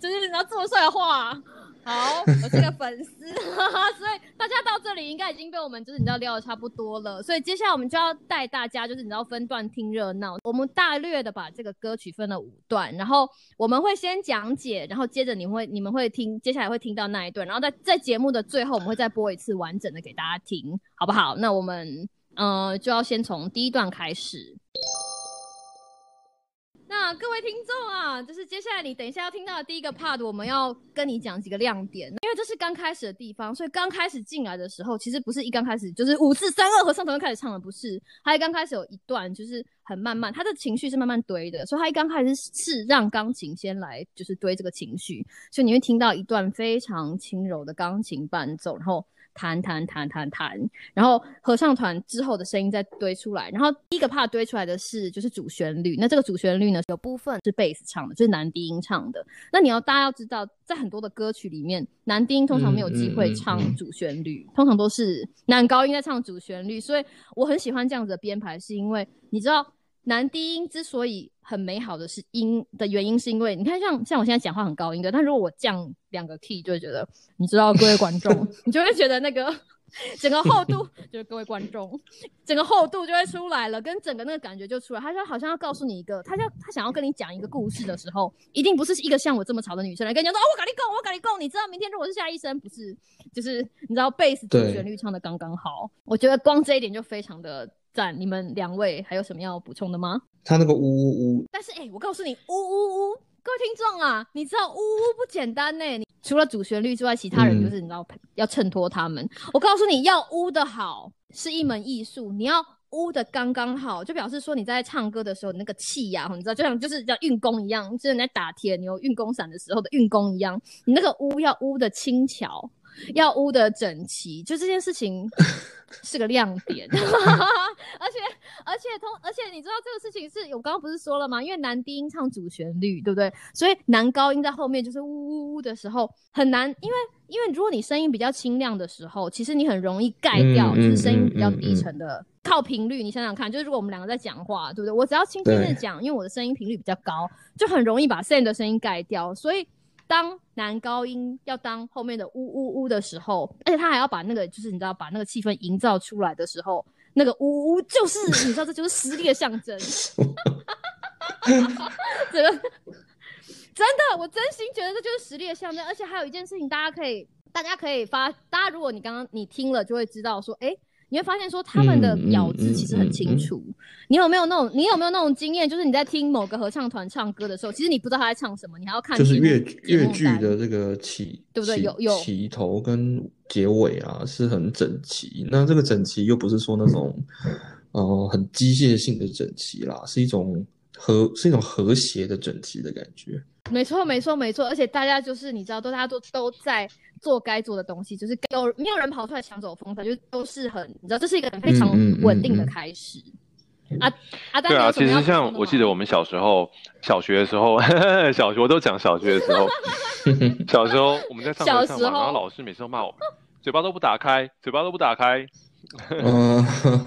就是你知道这么帅的话。好，我是个粉丝，<laughs> 所以大家到这里应该已经被我们就是你知道聊的差不多了，所以接下来我们就要带大家就是你知道分段听热闹。我们大略的把这个歌曲分了五段，然后我们会先讲解，然后接着你会你们会听，接下来会听到那一段，然后在在节目的最后我们会再播一次完整的给大家听，好不好？那我们呃就要先从第一段开始。啊各位听众啊，就是接下来你等一下要听到的第一个 part，我们要跟你讲几个亮点，因为这是刚开始的地方，所以刚开始进来的时候，其实不是一刚开始就是五四三二和上头就开始唱的，不是，还刚开始有一段就是很慢慢，他的情绪是慢慢堆的，所以他一刚开始是让钢琴先来就是堆这个情绪，所以你会听到一段非常轻柔的钢琴伴奏，然后弹弹弹弹弹，然后合唱团之后的声音再堆出来，然后第一个 part 堆出来的是就是主旋律，那这个主旋律呢有部分是贝斯唱的，就是男低音唱的。那你要大家要知道，在很多的歌曲里面，男低音通常没有机会唱主旋律，通常都是男高音在唱主旋律，所以我很喜欢这样子的编排，是因为你知道。男低音之所以很美好的是音的原因，是因为你看，像像我现在讲话很高音的，但如果我降两个 key，就会觉得，你知道，各位观众，<laughs> 你就会觉得那个整个厚度，<laughs> 就是各位观众，整个厚度就会出来了，跟整个那个感觉就出来。他就好像要告诉你一个，他就他想要跟你讲一个故事的时候，一定不是一个像我这么吵的女生来跟你讲说，哦，我跟你够，我跟你够，你知道明天如果是下医生，不是，就是你知道贝斯主旋律唱的刚刚好，我觉得光这一点就非常的。赞，你们两位还有什么要补充的吗？他那个呜呜呜，但是哎，我告诉你，呜呜呜，各位听众啊，你知道呜呜不简单呢。你除了主旋律之外，其他人就是你知道要衬托他们。我告诉你要呜的好是一门艺术，你要呜的刚刚好，就表示说你在唱歌的时候那个气呀，你知道就像就是叫运功一样，就是你在打铁牛运功伞的时候的运功一样，你那个呜要呜的轻巧。要污的整齐，就这件事情 <laughs> 是个亮点，<laughs> 而且而且通而且你知道这个事情是我刚刚不是说了吗？因为男低音唱主旋律，对不对？所以男高音在后面就是呜呜呜的时候很难，因为因为如果你声音比较清亮的时候，其实你很容易盖掉就是声音比较低沉的，靠频率。你想想看，就是如果我们两个在讲话，对不对？我只要轻轻的讲，因为我的声音频率比较高，就很容易把 Sam 的声音盖掉，所以。当男高音要当后面的呜呜呜的时候，而且他还要把那个，就是你知道，把那个气氛营造出来的时候，那个呜呜就是 <laughs> 你知道，这就是实力的象征。<laughs> 这个真的，我真心觉得这就是实力的象征。而且还有一件事情，大家可以，大家可以发，大家如果你刚刚你听了，就会知道说，哎。你会发现说他们的咬字其实很清楚。你有没有那种你有没有那种经验？就是你在听某个合唱团唱歌的时候，其实你不知道他在唱什么，你还要看就是粤粤剧的这个起对不对？有有起头跟结尾啊是很整齐。那这个整齐又不是说那种呃很机械性的整齐啦，是一种和是一种和谐的整齐的感觉。没错没错没错，而且大家就是你知道，都大家都都在。做该做的东西，就是有没有人跑出来抢走风头，就都是很，你知道，这是一个非常稳定的开始。啊啊，对啊，其实像我记得我们小时候，小学的时候，<laughs> 小学我都讲小学的时候，<laughs> 小时候我们在上课上嘛，然后老师每次都骂我们，嘴巴都不打开，嘴巴都不打开。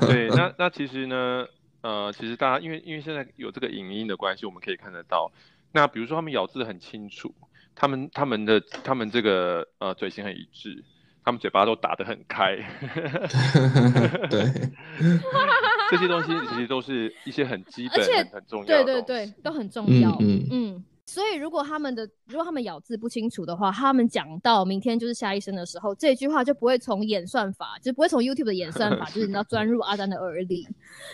对，那那其实呢，呃，其实大家因为因为现在有这个影音的关系，我们可以看得到。那比如说他们咬字很清楚。他们他们的他们这个呃嘴型很一致，他们嘴巴都打得很开，<laughs> 对，这些东西其实都是一些很基本、很重要，对对对，都很重要，嗯嗯。所以，如果他们的如果他们咬字不清楚的话，他们讲到明天就是下一生的时候，这句话就不会从演算法，就不会从 YouTube 的演算法，就是你知道钻入阿丹的耳里。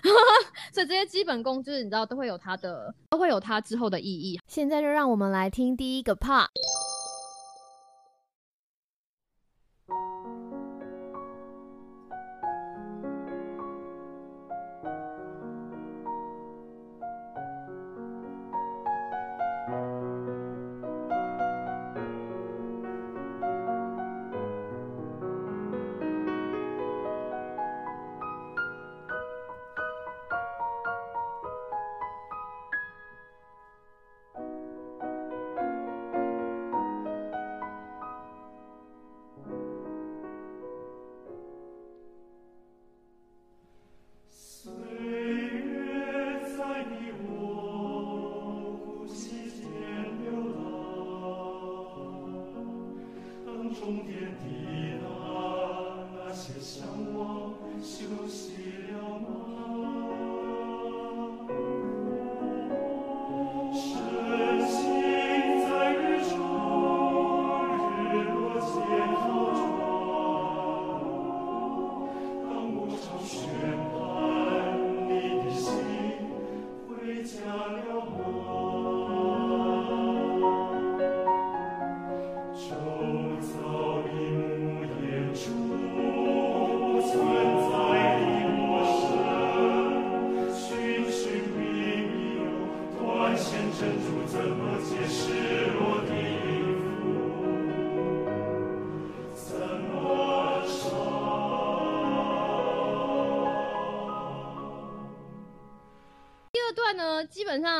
<laughs> 所以这些基本功，就是你知道都会有它的，都会有它之后的意义。现在就让我们来听第一个 part。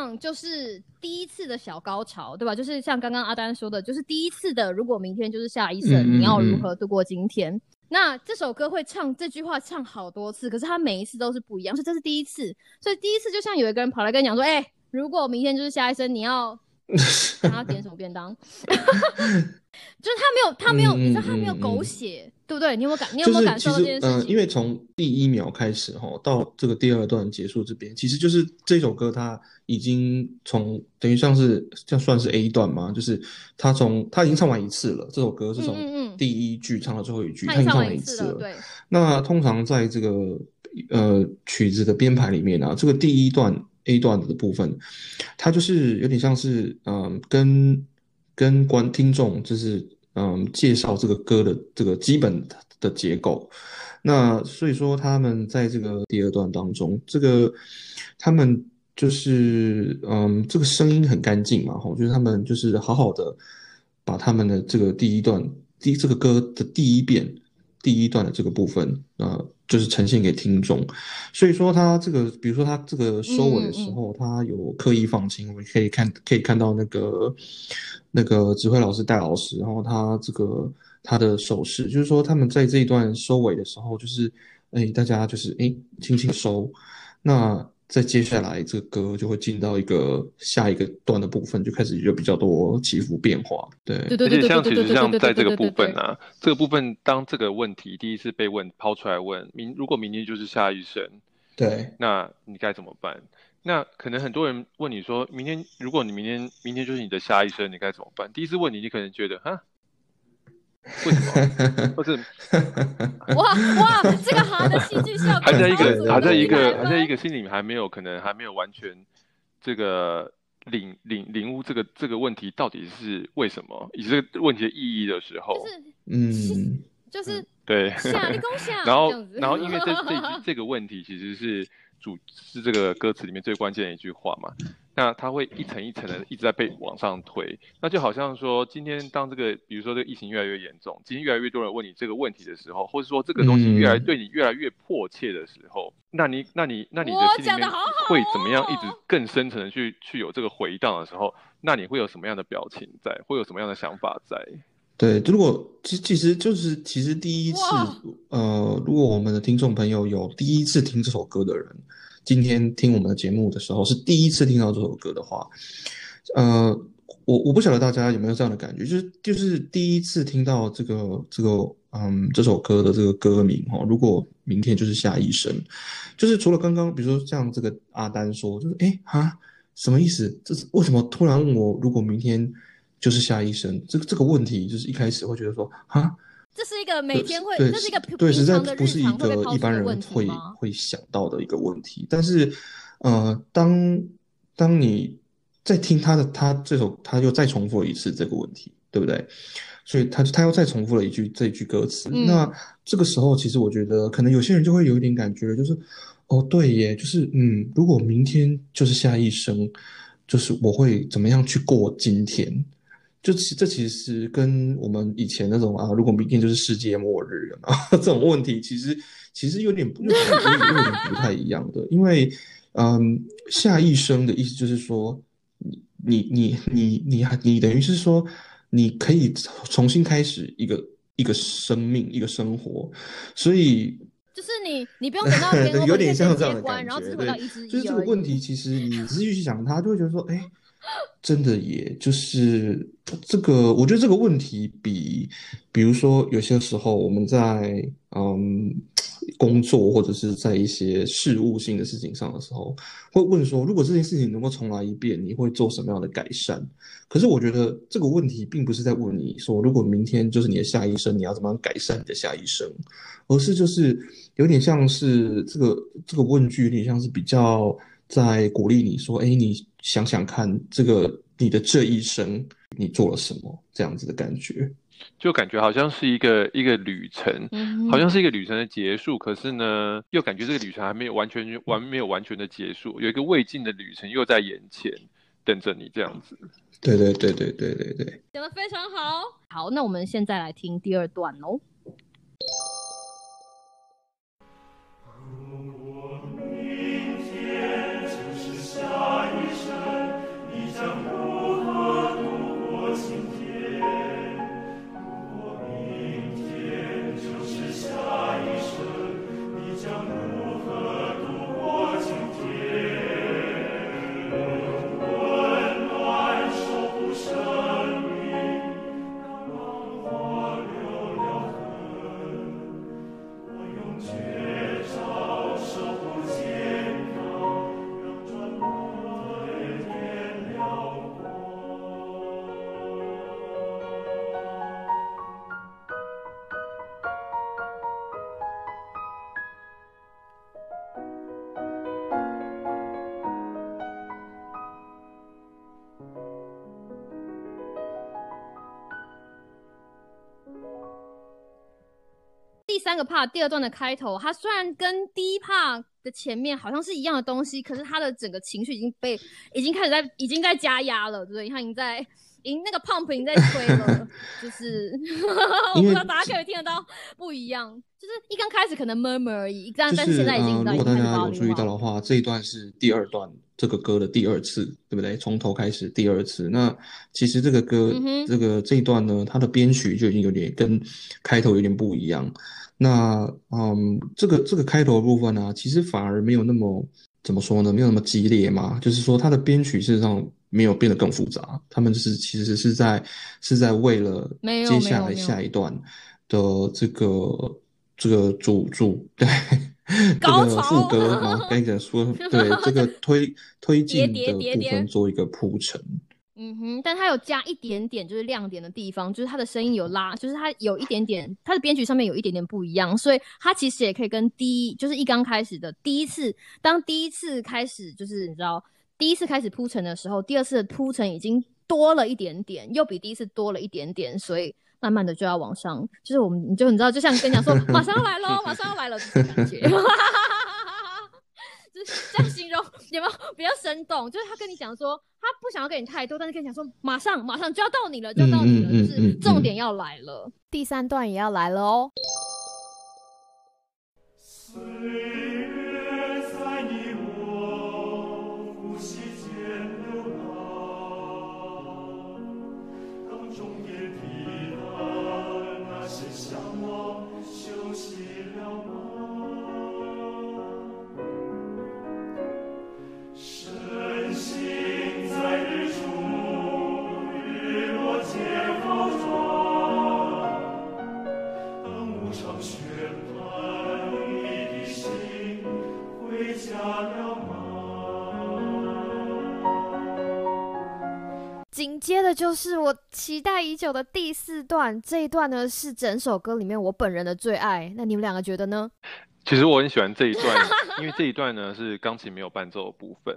上就是第一次的小高潮，对吧？就是像刚刚阿丹说的，就是第一次的，如果明天就是下一生，嗯嗯你要如嗯何度过今天？那这首歌会唱这句话唱好多次，可是他每一次都是不一样，所以这是第一次。所以第一次就像有一个人跑来跟你讲说：“哎、如果明天就是下一生，你要 <laughs> 想要点什么便当？” <laughs> 就是他没有，他没有，嗯你知道他没有狗嗯血，对不对？你有没有感？你有就是没有感受嗯、呃，这件事情？因为从第一秒开始哈，到这个第二段结束这边，其实就是这首歌它已经从等于像是这样算是 A 段嘛，就是他从他已经唱完一次了，这首歌是从嗯第一句唱到最后一句，他已经唱他已经唱完完一次了，一次了。对，那通常在这个呃曲子的编排里面啊，这个第一段 A 段的部分，它就是有点像是嗯跟跟观听众就是嗯介绍这个歌的这个基本的结构。那所以说他们在这个第二段当中，这个他们就是嗯这个声音很干净嘛，吼，就是他们就是好好的把他们的这个第一段第这个歌的第一遍。第一段的这个部分，呃，就是呈现给听众。所以说，他这个，比如说他这个收尾的时候，他有刻意放轻，我们可以看可以看到那个那个指挥老师戴老师，然后他这个他的手势，就是说他们在这一段收尾的时候，就是哎，大家就是哎轻轻收，那。在接下来，这个歌就会进到一个下一个段的部分，就开始有比较多起伏变化。对，对对对对而且像对对对其实像对在这个部对对对分啊，这个部分当这个问题第一次被问抛出来问明，如果明天就是下一生，对，那你该怎么办？那可能很多人问你说，明天如果你明天明天就是你的下一生，你该怎么办？第一次问你，你可能觉得啊，为什么？或者哇哇，这个哈的戏剧效果 <laughs> 还在一个还在一个还在一个心里面还没有可能还没有完全这个领领领悟这个这个问题到底是为什么，以及这个问题的意义的时候，就是嗯，就是对，下立功下，<laughs> 然后然后因为这 <laughs> 这这个问题其实是主是这个歌词里面最关键的一句话嘛，那它会一层一层的一直在被往上推，那就好像说今天当这个比如说这个疫情越来越严重，今天越来越多人问你这个问题的时候，或者说这个东西越来嗯。对你越来越迫切的时候，那你那你那你的心里面会怎么样一直哦更深层的去去有这个回荡的时候，那你会有什么样的表情在，会有什么样的想法在？对，如果其其实就是其实第一次哇，呃，如果我们的听众朋友有第一次听这首歌的人，今天听我们的节目的时候是第一次听到这首歌的话，呃，我我不晓得大家有没有这样的感觉，就是就是第一次听到这个这个嗯这首歌的这个歌名哦，如果明天就是下一生，就是除了刚刚比如说像这个阿丹说，就是哎哈什么意思？这是为什么突然问我如果明天就是下一生？这个这个问题就是一开始会觉得说哈。这是一个每天会，对，这是一个对，实在不是一个一般人会？会想到的一个问题。但是，呃，当当你在听他的他这首，他又再重复了一次这个问题，对不对？所以他他又再重复了一句这一句歌词。嗯那这个时候，其实我觉得可能有些人就会有一点感觉，就是哦，对耶，就是嗯，如果明天就是下一生，就是我会怎么样去过今天？就其这其实跟我们以前那种啊，如果明天就是世界末日啊 <laughs> 这种问题，其实其实有点有点有点不太一样的，因为嗯，下一生的意思就是说，你你你你你还你等于是说，你可以重新开始一个一个生命一个生活，所以就是你，你不用等到 <laughs> 有点像这样的关，感觉，然后只回到对一只，就是。这个问题，其实你仔细去想它，就会觉得说，哎，真的也，就是这个，我觉得这个问题比，比如说有些时候我们在嗯工作或者是在一些事务性的事情上的时候，会问说，如果这件事情能够重来一遍，你会做什么样的改善？可是我觉得这个问题并不是在问你说，如果明天就是你的下一生，你要怎么样改善你的下一生，而是就是有点像是这个这个问句，有点像是比较在鼓励你说，哎，你想想看，这个你的这一生你做了什么，这样子的感觉。就感觉好像是一个一个旅程，嗯好像是一个旅程的结束，可是呢，又感觉这个旅程还没有完全完没有完全的结束，有一个未尽的旅程又在眼前等着你这样子。对对对对对对对。讲的非常好。好，那我们现在来听第二段哦。三个 part 第二段的开头，它虽然跟第一 part 的前面好像是一样的东西，可是它的整个情绪已经被已经开始在已经在加压了，对不对？它已经在。已经那个 pump 已经在吹了，就是 <laughs> 我不知道大家可以听得到不一样，就是一刚开始可能 murmur 而已，但但是现在已经如果大家有注意到的话，这一段是第二段这个歌的第二次，对不对？从头开始第二次。那其实这个歌这个这一段呢，它的编曲就已经有点跟开头有点不一样。那嗯，这个这个开头的部分呢，其实反而没有那么怎么说呢？没有那么激烈嘛，就是说它的编曲事实上。没有变得更复杂，他们就是其实是在是在为了接下来下一段的这个这个主主对这个副歌嘛，<laughs> 该怎么说？对这个推 <laughs> 推进的部分做一个铺陈。嗯哼，但他有加一点点就是亮点的地方，就是他的声音有拉，就是他有一点点他的编曲上面有一点点不一样，所以他其实也可以跟第一就是一刚开始的第一次，当第一次开始就是你知道。第一次开始铺陈的时候，第二次的铺陈已经多了一点点，又比第一次多了一点点，所以慢慢的就要往上，就是我们你就你知道，就像跟你讲说，<laughs> 马上要来喽，马上要来了这种感觉，就 <laughs> 是 <laughs> 这样形容 <laughs> 有没有比较生动？就是他跟你讲说，他不想要给你太多，但是跟你讲说，马上马上就要到你了，就要到你了，就是重点要来了，第三段也要来了哦。就是我期待已久的第四段，这一段呢是整首歌里面我本人的最爱。那你们两个觉得呢？其实我很喜欢这一段，<laughs> 因为这一段呢是钢琴没有伴奏的部分。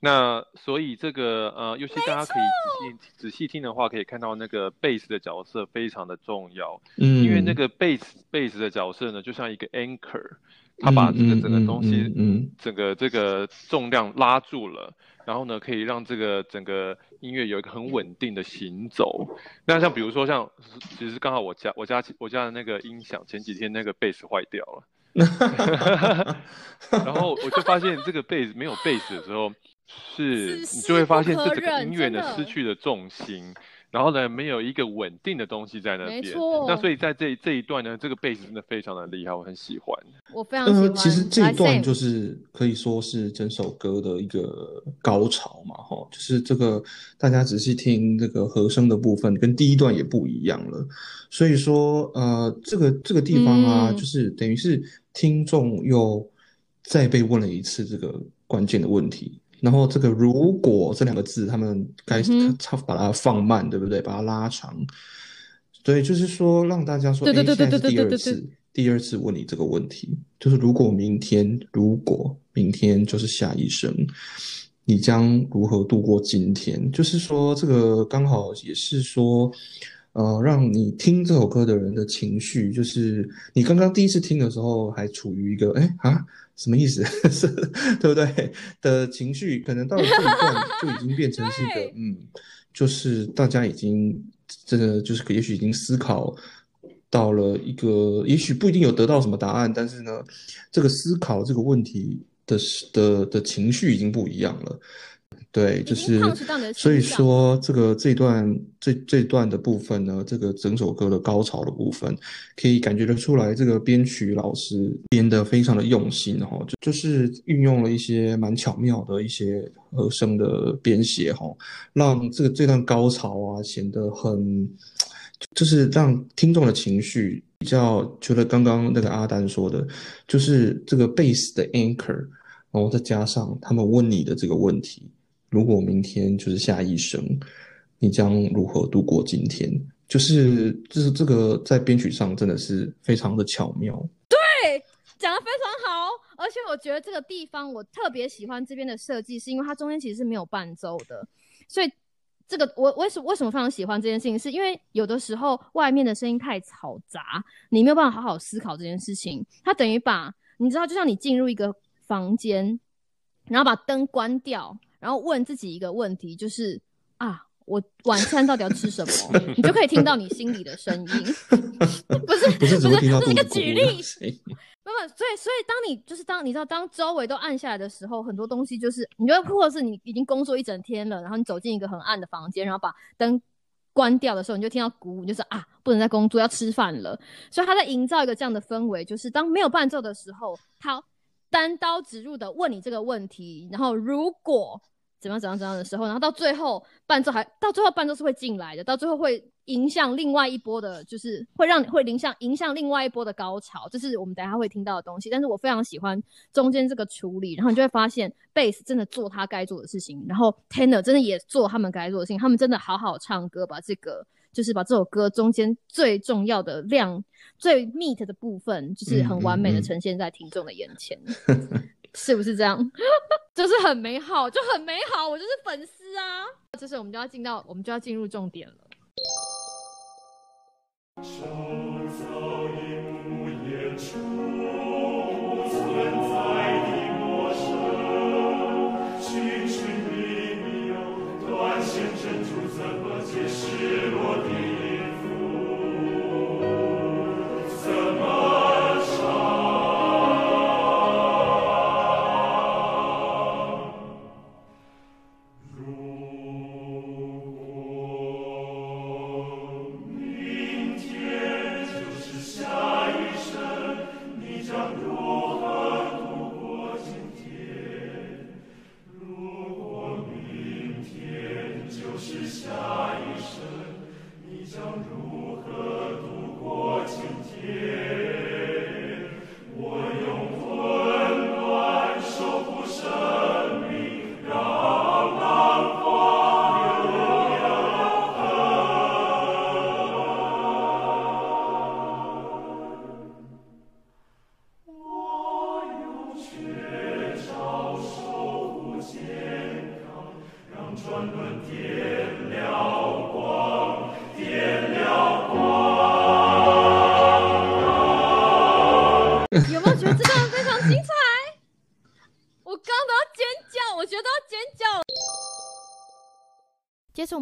那所以这个呃，尤其大家可以仔细仔细听的话，可以看到那个贝斯的角色非常的重要。嗯，因为那个贝斯贝斯的角色呢，就像一个 anchor，他把这个整个东西，嗯，整个这个重量拉住了。然后呢，可以让这个整个音乐有一个很稳定的行走。那像比如说像，其实刚好我家我家我家的那个音响前几天那个贝斯坏掉了 <laughs> <laughs> 然后我就发现这个贝斯没有贝斯的时候，是你就会发现这整个音乐呢失去了重心。然后呢，没有一个稳定的东西在那边。没错。那所以在这这一段呢，这个贝斯真的非常的厉害，我很喜欢。我非常喜欢。其实这一段就是可以说是整首歌的一个高潮嘛，哈，就是这个大家仔细听这个和声的部分，跟第一段也不一样了。所以说，呃，这个这个地方啊，就是等于是听众又再被问了一次这个关键的问题。然后这个“如果”这两个字，他们该差把它放慢，对不对？把它拉长。对，就是说让大家说，哎，现在是第二次，第二次问你这个问题，就是如果明天，如果明天就是下一生，你将如何度过今天？就是说，这个刚好也是说，呃，让你听这首歌的人的情绪，就是你刚刚第一次听的时候，还处于一个，哎啊。什么意思？<laughs> 是，对不对？的情绪可能到了这一段就已经变成是一个，<laughs> 嗯，就是大家已经这个就是也许已经思考到了一个，也许不一定有得到什么答案，但是呢，这个思考这个问题的的的情绪已经不一样了。对，就是，所以说这个这段这这段的部分呢，这个整首歌的高潮的部分，可以感觉得出来，这个编曲老师编的非常的用心哈，就就是运用了一些蛮巧妙的一些和声的编写哈，让这个这段高潮啊显得很，就是让听众的情绪比较，除了刚刚那个阿丹说的，就是这个贝斯的 anchor，然后再加上他们问你的这个问题。如果明天就是下一生，你将如何度过今天？就是就是这个在编曲上真的是非常的巧妙。对，讲的非常好。而且我觉得这个地方我特别喜欢这边的设计，是因为它中间其实是没有伴奏的，所以这个我为什为什么非常喜欢这件事情，是因为有的时候外面的声音太嘈杂，你没有办法好好思考这件事情。它等于把你知道，就像你进入一个房间，然后把灯关掉，然后问自己一个问题，就是啊，我晚餐到底要吃什么？你就可以听到你心里的声音。<laughs> 不是不是只会听到这是一个举例，声音 <laughs> 不不，所以所以当你就是当你知道当周围都暗下来的时候，很多东西就是你觉得或者是你已经工作一整天了，然后你走进一个很暗的房间，然后把灯关掉的时候，你就听到鼓舞，就是啊不能再工作，要吃饭了。所以他在营造一个这样的氛围，就是当没有伴奏的时候，他单刀直入的问你这个问题，然后如果怎样怎样怎样的时候，然后到最后伴奏还到最后伴奏是会进来的，到最后会影响另外一波的，就是会让会影响影响另外一波的高潮，这是我们等下会听到的东西。但是我非常喜欢中间这个处理，然后你就会发现贝斯真的做他该做的事情，然后 tenor 真的也做他们该做的事情，他们真的好好唱歌，把这个就是把这首歌中间最重要的量、最 meat 的部分，就是很完美的呈现在听众的眼前。<laughs> 是不是这样？<laughs> 就是很美好，就很美好，我就是粉丝啊！这是我们就要进到，我们就要进入重点了。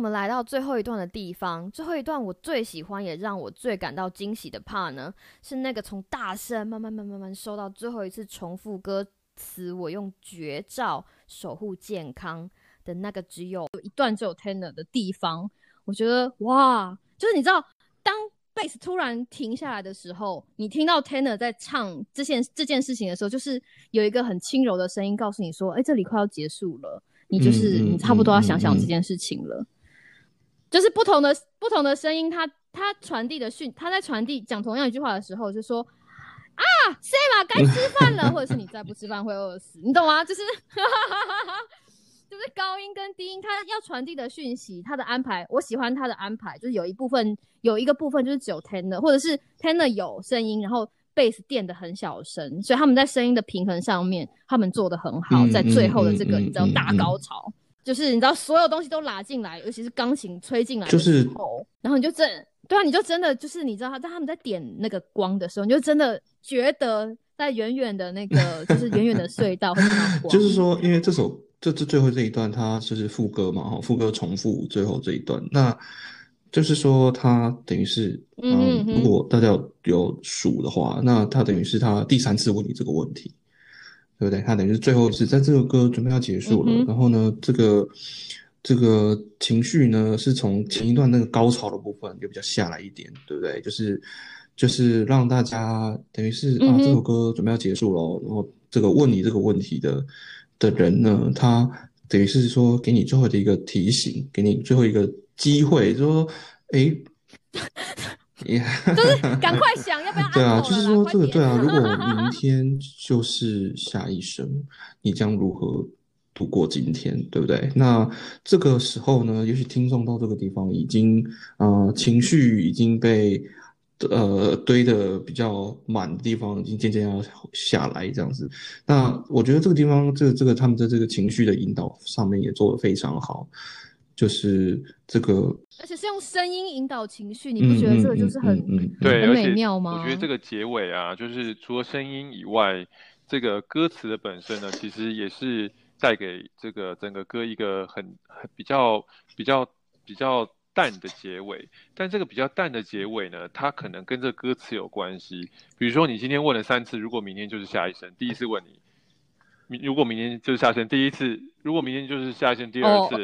们来到最后一段的地方，最后一段我最喜欢也让我最感到惊喜的 part 呢，是那个从大声慢慢慢慢慢收到最后一次重复歌词，我用绝招守护健康的那个只有一段只有 tenor 的地方，我觉得哇，就是你知道，当贝斯突然停下来的时候，你听到 tenor 在唱这件这件事情的时候，就是有一个很轻柔的声音告诉你说：“哎、这里快要结束了，你就是、你差不多要想想这件事情了。就是不同的不同的声音，它它传递的讯，它在传递讲同样一句话的时候，就说啊，Sima，该吃饭了，<laughs> 或者是你再不吃饭会饿死，你懂吗？就是 <laughs> 就是高音跟低音，它要传递的讯息，它的安排，我喜欢它的安排，就是有一部分有一个部分就是只有 tenor，或者是 tenor 有声音，然后 bass 垫的很小声，所以他们在声音的平衡上面，他们做的很好，嗯在最后的这个嗯你知道大高潮。就是你知道所有东西都拉进来，尤其是钢琴吹进来就是，然后你就真对啊，你就真的就是你知道他在他们在点那个光的时候，你就真的觉得在远远的那个就是远远的隧道会看到光，<laughs> 就是说，因为这首这这最后这一段，它就是副歌嘛，哈，副歌重复最后这一段，那就是说它等于是，嗯，如果大家有有数的话，那它等于是他第三次问你这个问题，对不对？他等于是最后是，在这首歌准备要结束了，嗯然后呢，这个这个情绪呢是从前一段那个高潮的部分就比较下来一点，对不对？就是就是让大家等于是啊，这首歌准备要结束了，然后这个问你这个问题的的人呢，他等于是说给你最后的一个提醒，给你最后一个机会，就说，诶，也 <laughs> 就是赶快想要不要对啊，就是说这个对啊，如果 <laughs> 明天就是下一生，你将如何度过今天，对不对？那这个时候呢，也许听众到这个地方已经呃情绪已经被呃堆的比较满的地方，已经渐渐要下来这样子。那我觉得这个地方，这个这个他们在这个情绪的引导上面也做得非常好。就是这个，而且是用声音引导情绪，你不觉得这个就是很、嗯嗯嗯嗯嗯对，很美妙吗？我觉得这个结尾啊，就是除了声音以外，这个歌词的本身呢，其实也是带给这个整个歌一个很很比较比较比较淡的结尾。但这个比较淡的结尾呢，它可能跟这歌词有关系。比如说你今天问了三次，如果明天就是下一生，第一次问你。明如果明天就是下线，第一次；如果明天就是下一生，第二次；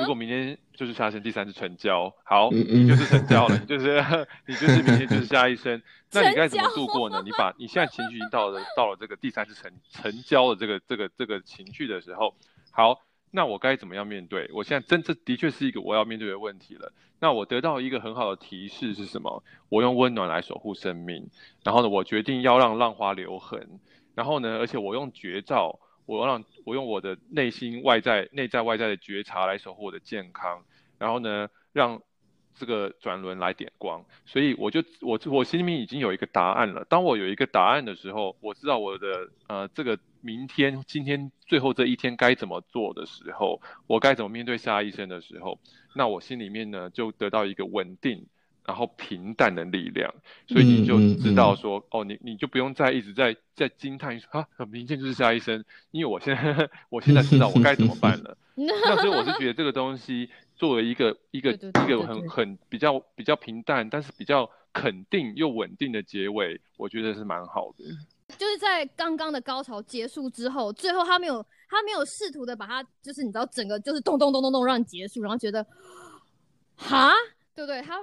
如果明天就是下线，第三次成交。好，你就是成交了，你就是 <laughs> 你就是明天就是下一生。那你该怎么度过呢？你把你现在情绪已经到了到了这个第三次成成交的这个这个这个情绪的时候，好，那我该怎么样面对？我现在真这的确是一个我要面对的问题了。那我得到一个很好的提示是什么？我用温暖来守护生命，然后呢，我决定要让浪花留痕。然后呢，而且我用绝招，我让我用我的内心外在、内在外在的觉察来守护我的健康。然后呢，让这个转轮来点光。所以我就我我心里面已经有一个答案了。当我有一个答案的时候，我知道我的呃这个明天、今天最后这一天该怎么做的时候，我该怎么面对下一生的时候，那我心里面呢就得到一个稳定。然后平淡的力量，所以你就知道说，哦，你你就不用再一直在在惊叹说啊，明天就是下一生，因为我现在 <laughs> 我现在知道我该怎么办了。<laughs> 那所以我是觉得这个东西作为一个一个一个很很比较比较平淡，但是比较肯定又稳定的结尾，我觉得是蛮好的。就是在刚刚的高潮结束之后，最后他没有他没有试图的把它就是你知道整个就是咚咚咚咚咚让你结束，然后觉得哈，对不对？他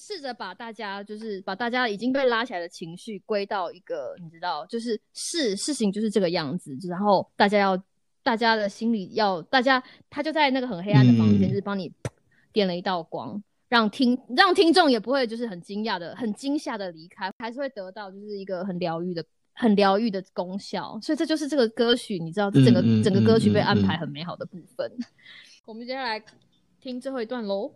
试着把大家就是把大家已经被拉起来的情绪归到一个你知道，就是事事情就是这个样子，然后大家要大家的心里要大家他就在那个很黑暗的房间，嗯就是帮你点了一道光。让听让听众也不会就是很惊讶的、很惊吓的离开，还是会得到就是一个很疗愈的、很疗愈的功效。所以这就是这个歌曲，你知道，这整个、嗯嗯整个歌曲被安排很美好的部分。<laughs> 我们接下来听最后一段喽。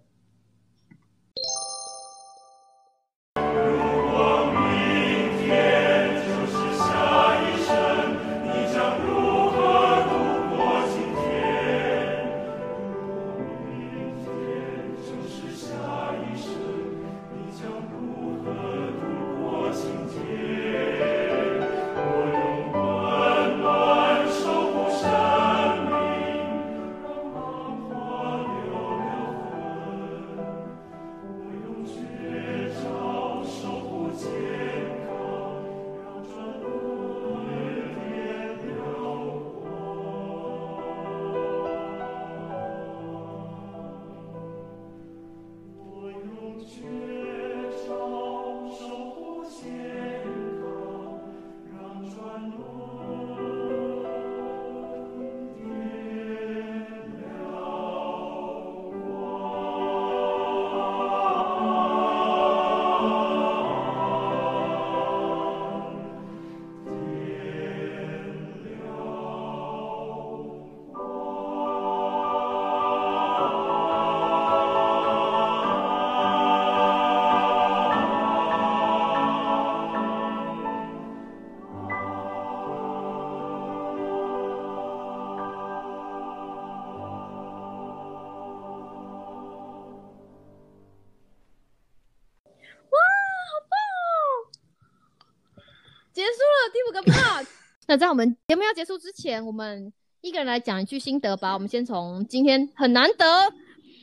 那在我们节目要结束之前，我们一个人来讲一句心得吧。我们先从今天很难得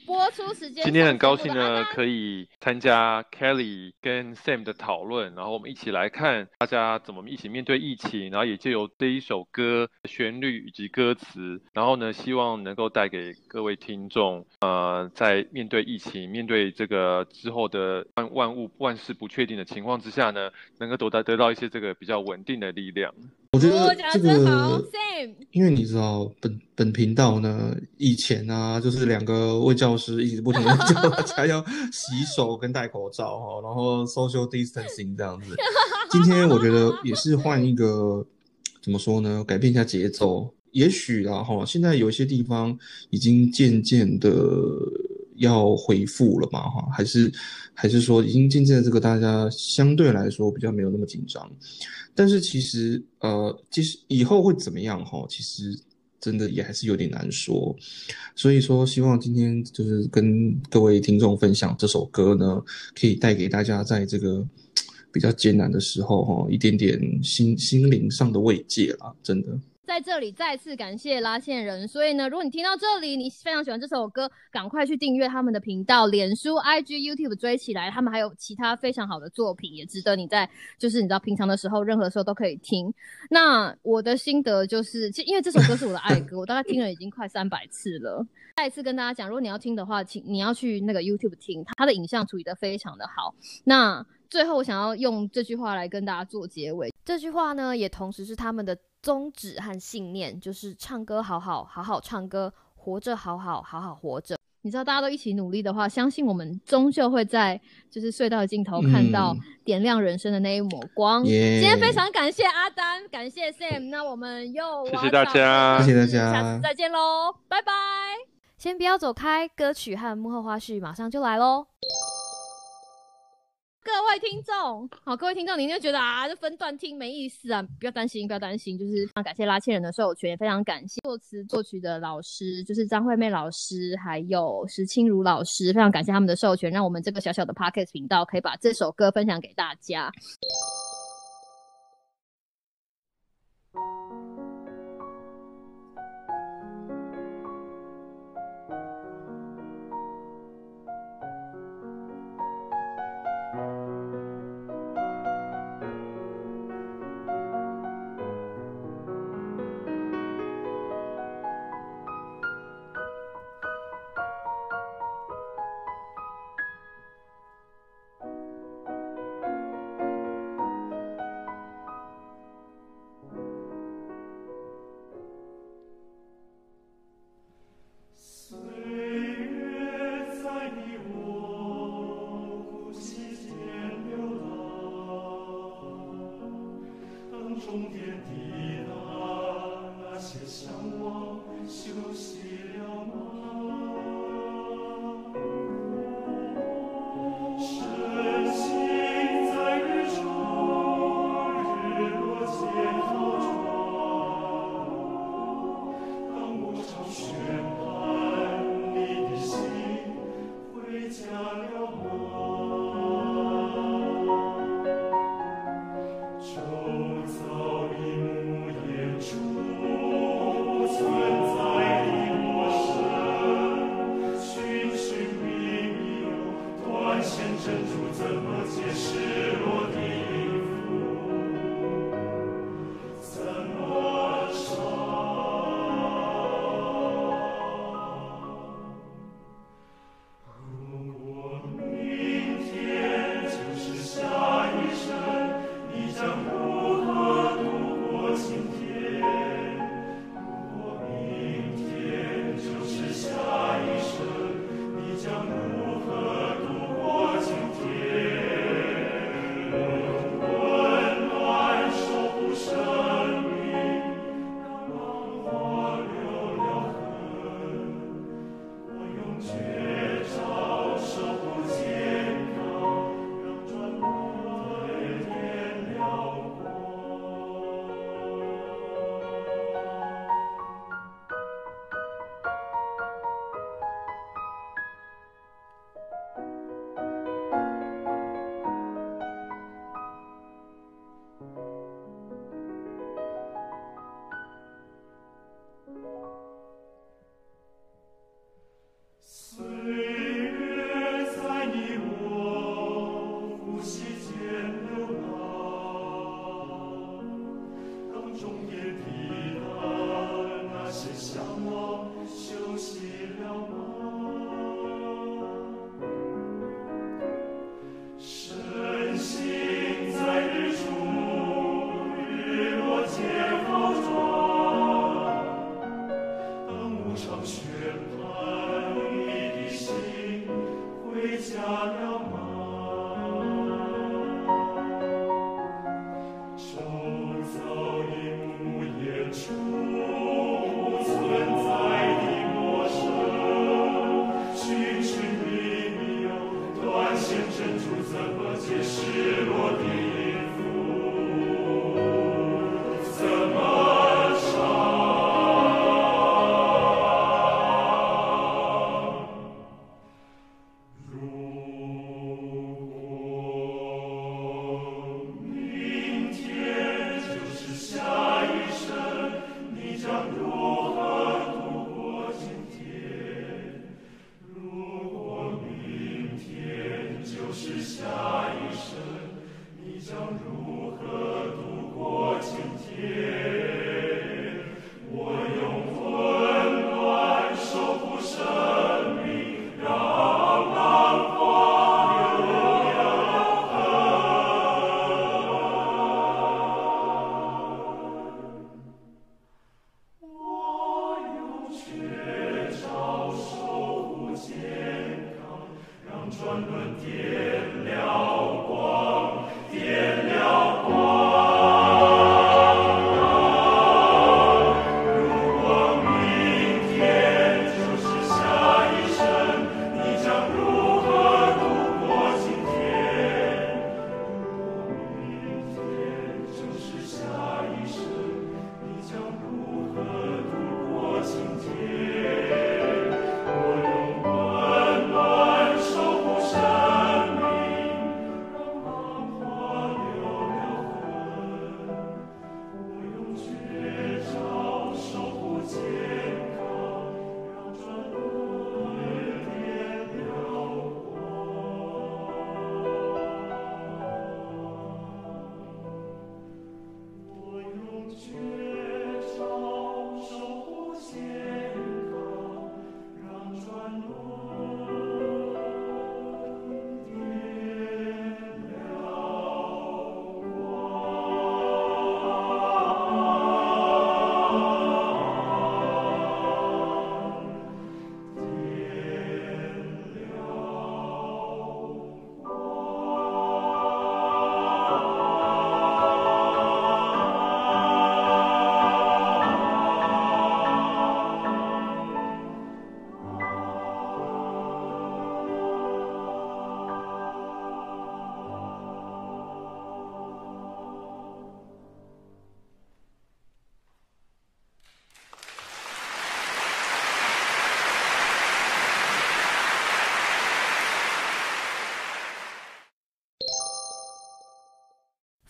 播出时间，今天很高兴呢，可以参加 Kelly 跟 Sam 的讨论，然后我们一起来看大家怎么一起面对疫情，然后也借由这一首歌旋律以及歌词，然后呢，希望能够带给各位听众，呃，在面对疫情、面对这个之后的万万物万事不确定的情况之下呢，能够得到得到一些这个比较稳定的力量。我觉得这个，因为你知道本本频道呢，以前啊，就是两个位教师一直不停的叫大家要洗手跟戴口罩哈，然后 social distancing 这样子。<laughs> 今天我觉得也是换一个怎么说呢，改变一下节奏。也许啊哈，现在有一些地方已经渐渐的要恢复了嘛哈，还是还是说已经渐渐的这个大家相对来说比较没有那么紧张。但是其实呃，其实以后会怎么样哈？其实真的也还是有点难说。所以说，希望今天就是跟各位听众分享这首歌呢，可以带给大家在这个比较艰难的时候哈，一点点心心灵上的慰藉啦，真的。在这里再次感谢拉线人，所以呢，如果你听到这里，你非常喜欢这首歌，赶快去订阅他们的频道，脸书、IG、YouTube 追起来，他们还有其他非常好的作品，也值得你在就是你知道平常的时候，任何时候都可以听。那我的心得就是，其因为这首歌是我的爱歌，我大概听了已经快三百次了。再一次跟大家讲，如果你要听的话，请你要去那个 YouTube 听，它的影像处理的非常的好。那最后我想要用这句话来跟大家做结尾，这句话呢，也同时是他们的。宗旨和信念就是唱歌好好好好唱歌，活着好好好好活着。你知道，大家都一起努力的话，相信我们终究会在就是隧道的尽头看到点亮人生的那一抹光。今天非常感谢阿丹，感谢 Sam，那我们又谢谢大家，谢谢大家，下次再见喽，拜拜。先不要走开，歌曲和幕后花絮马上就来喽。各位听众，好，各位听众，您就觉得啊，这分段听没意思啊？不要担心，不要担心，就是非常感谢拉千人的授权，也非常感谢作词作曲的老师，就是张惠妹老师，还有石清如老师，非常感谢他们的授权，让我们这个小小的 Pocket 频道可以把这首歌分享给大家。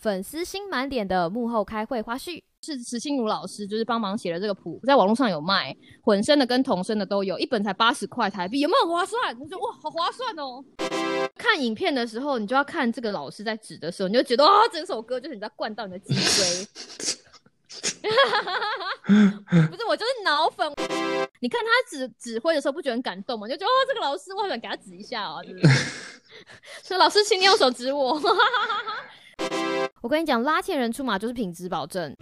粉丝心满点的幕后开会花絮。是池心如老师，就是帮忙写了这个谱，在网络上有卖，混声的跟童声的都有，一本才八十块台币，有没有很划算？我说哇，好划算哦！看影片的时候，你就要看这个老师在指的时候，你就觉得啊，整首歌就是你在灌到你的脊椎。<laughs> 不是我就是脑粉，你看他指指挥的时候不觉得很感动吗？就觉得哦，这个老师我好想给他指一下哦，对不对？<laughs> 所以老师，请你用手指我。我跟你讲，拉线人出马就是品质保证。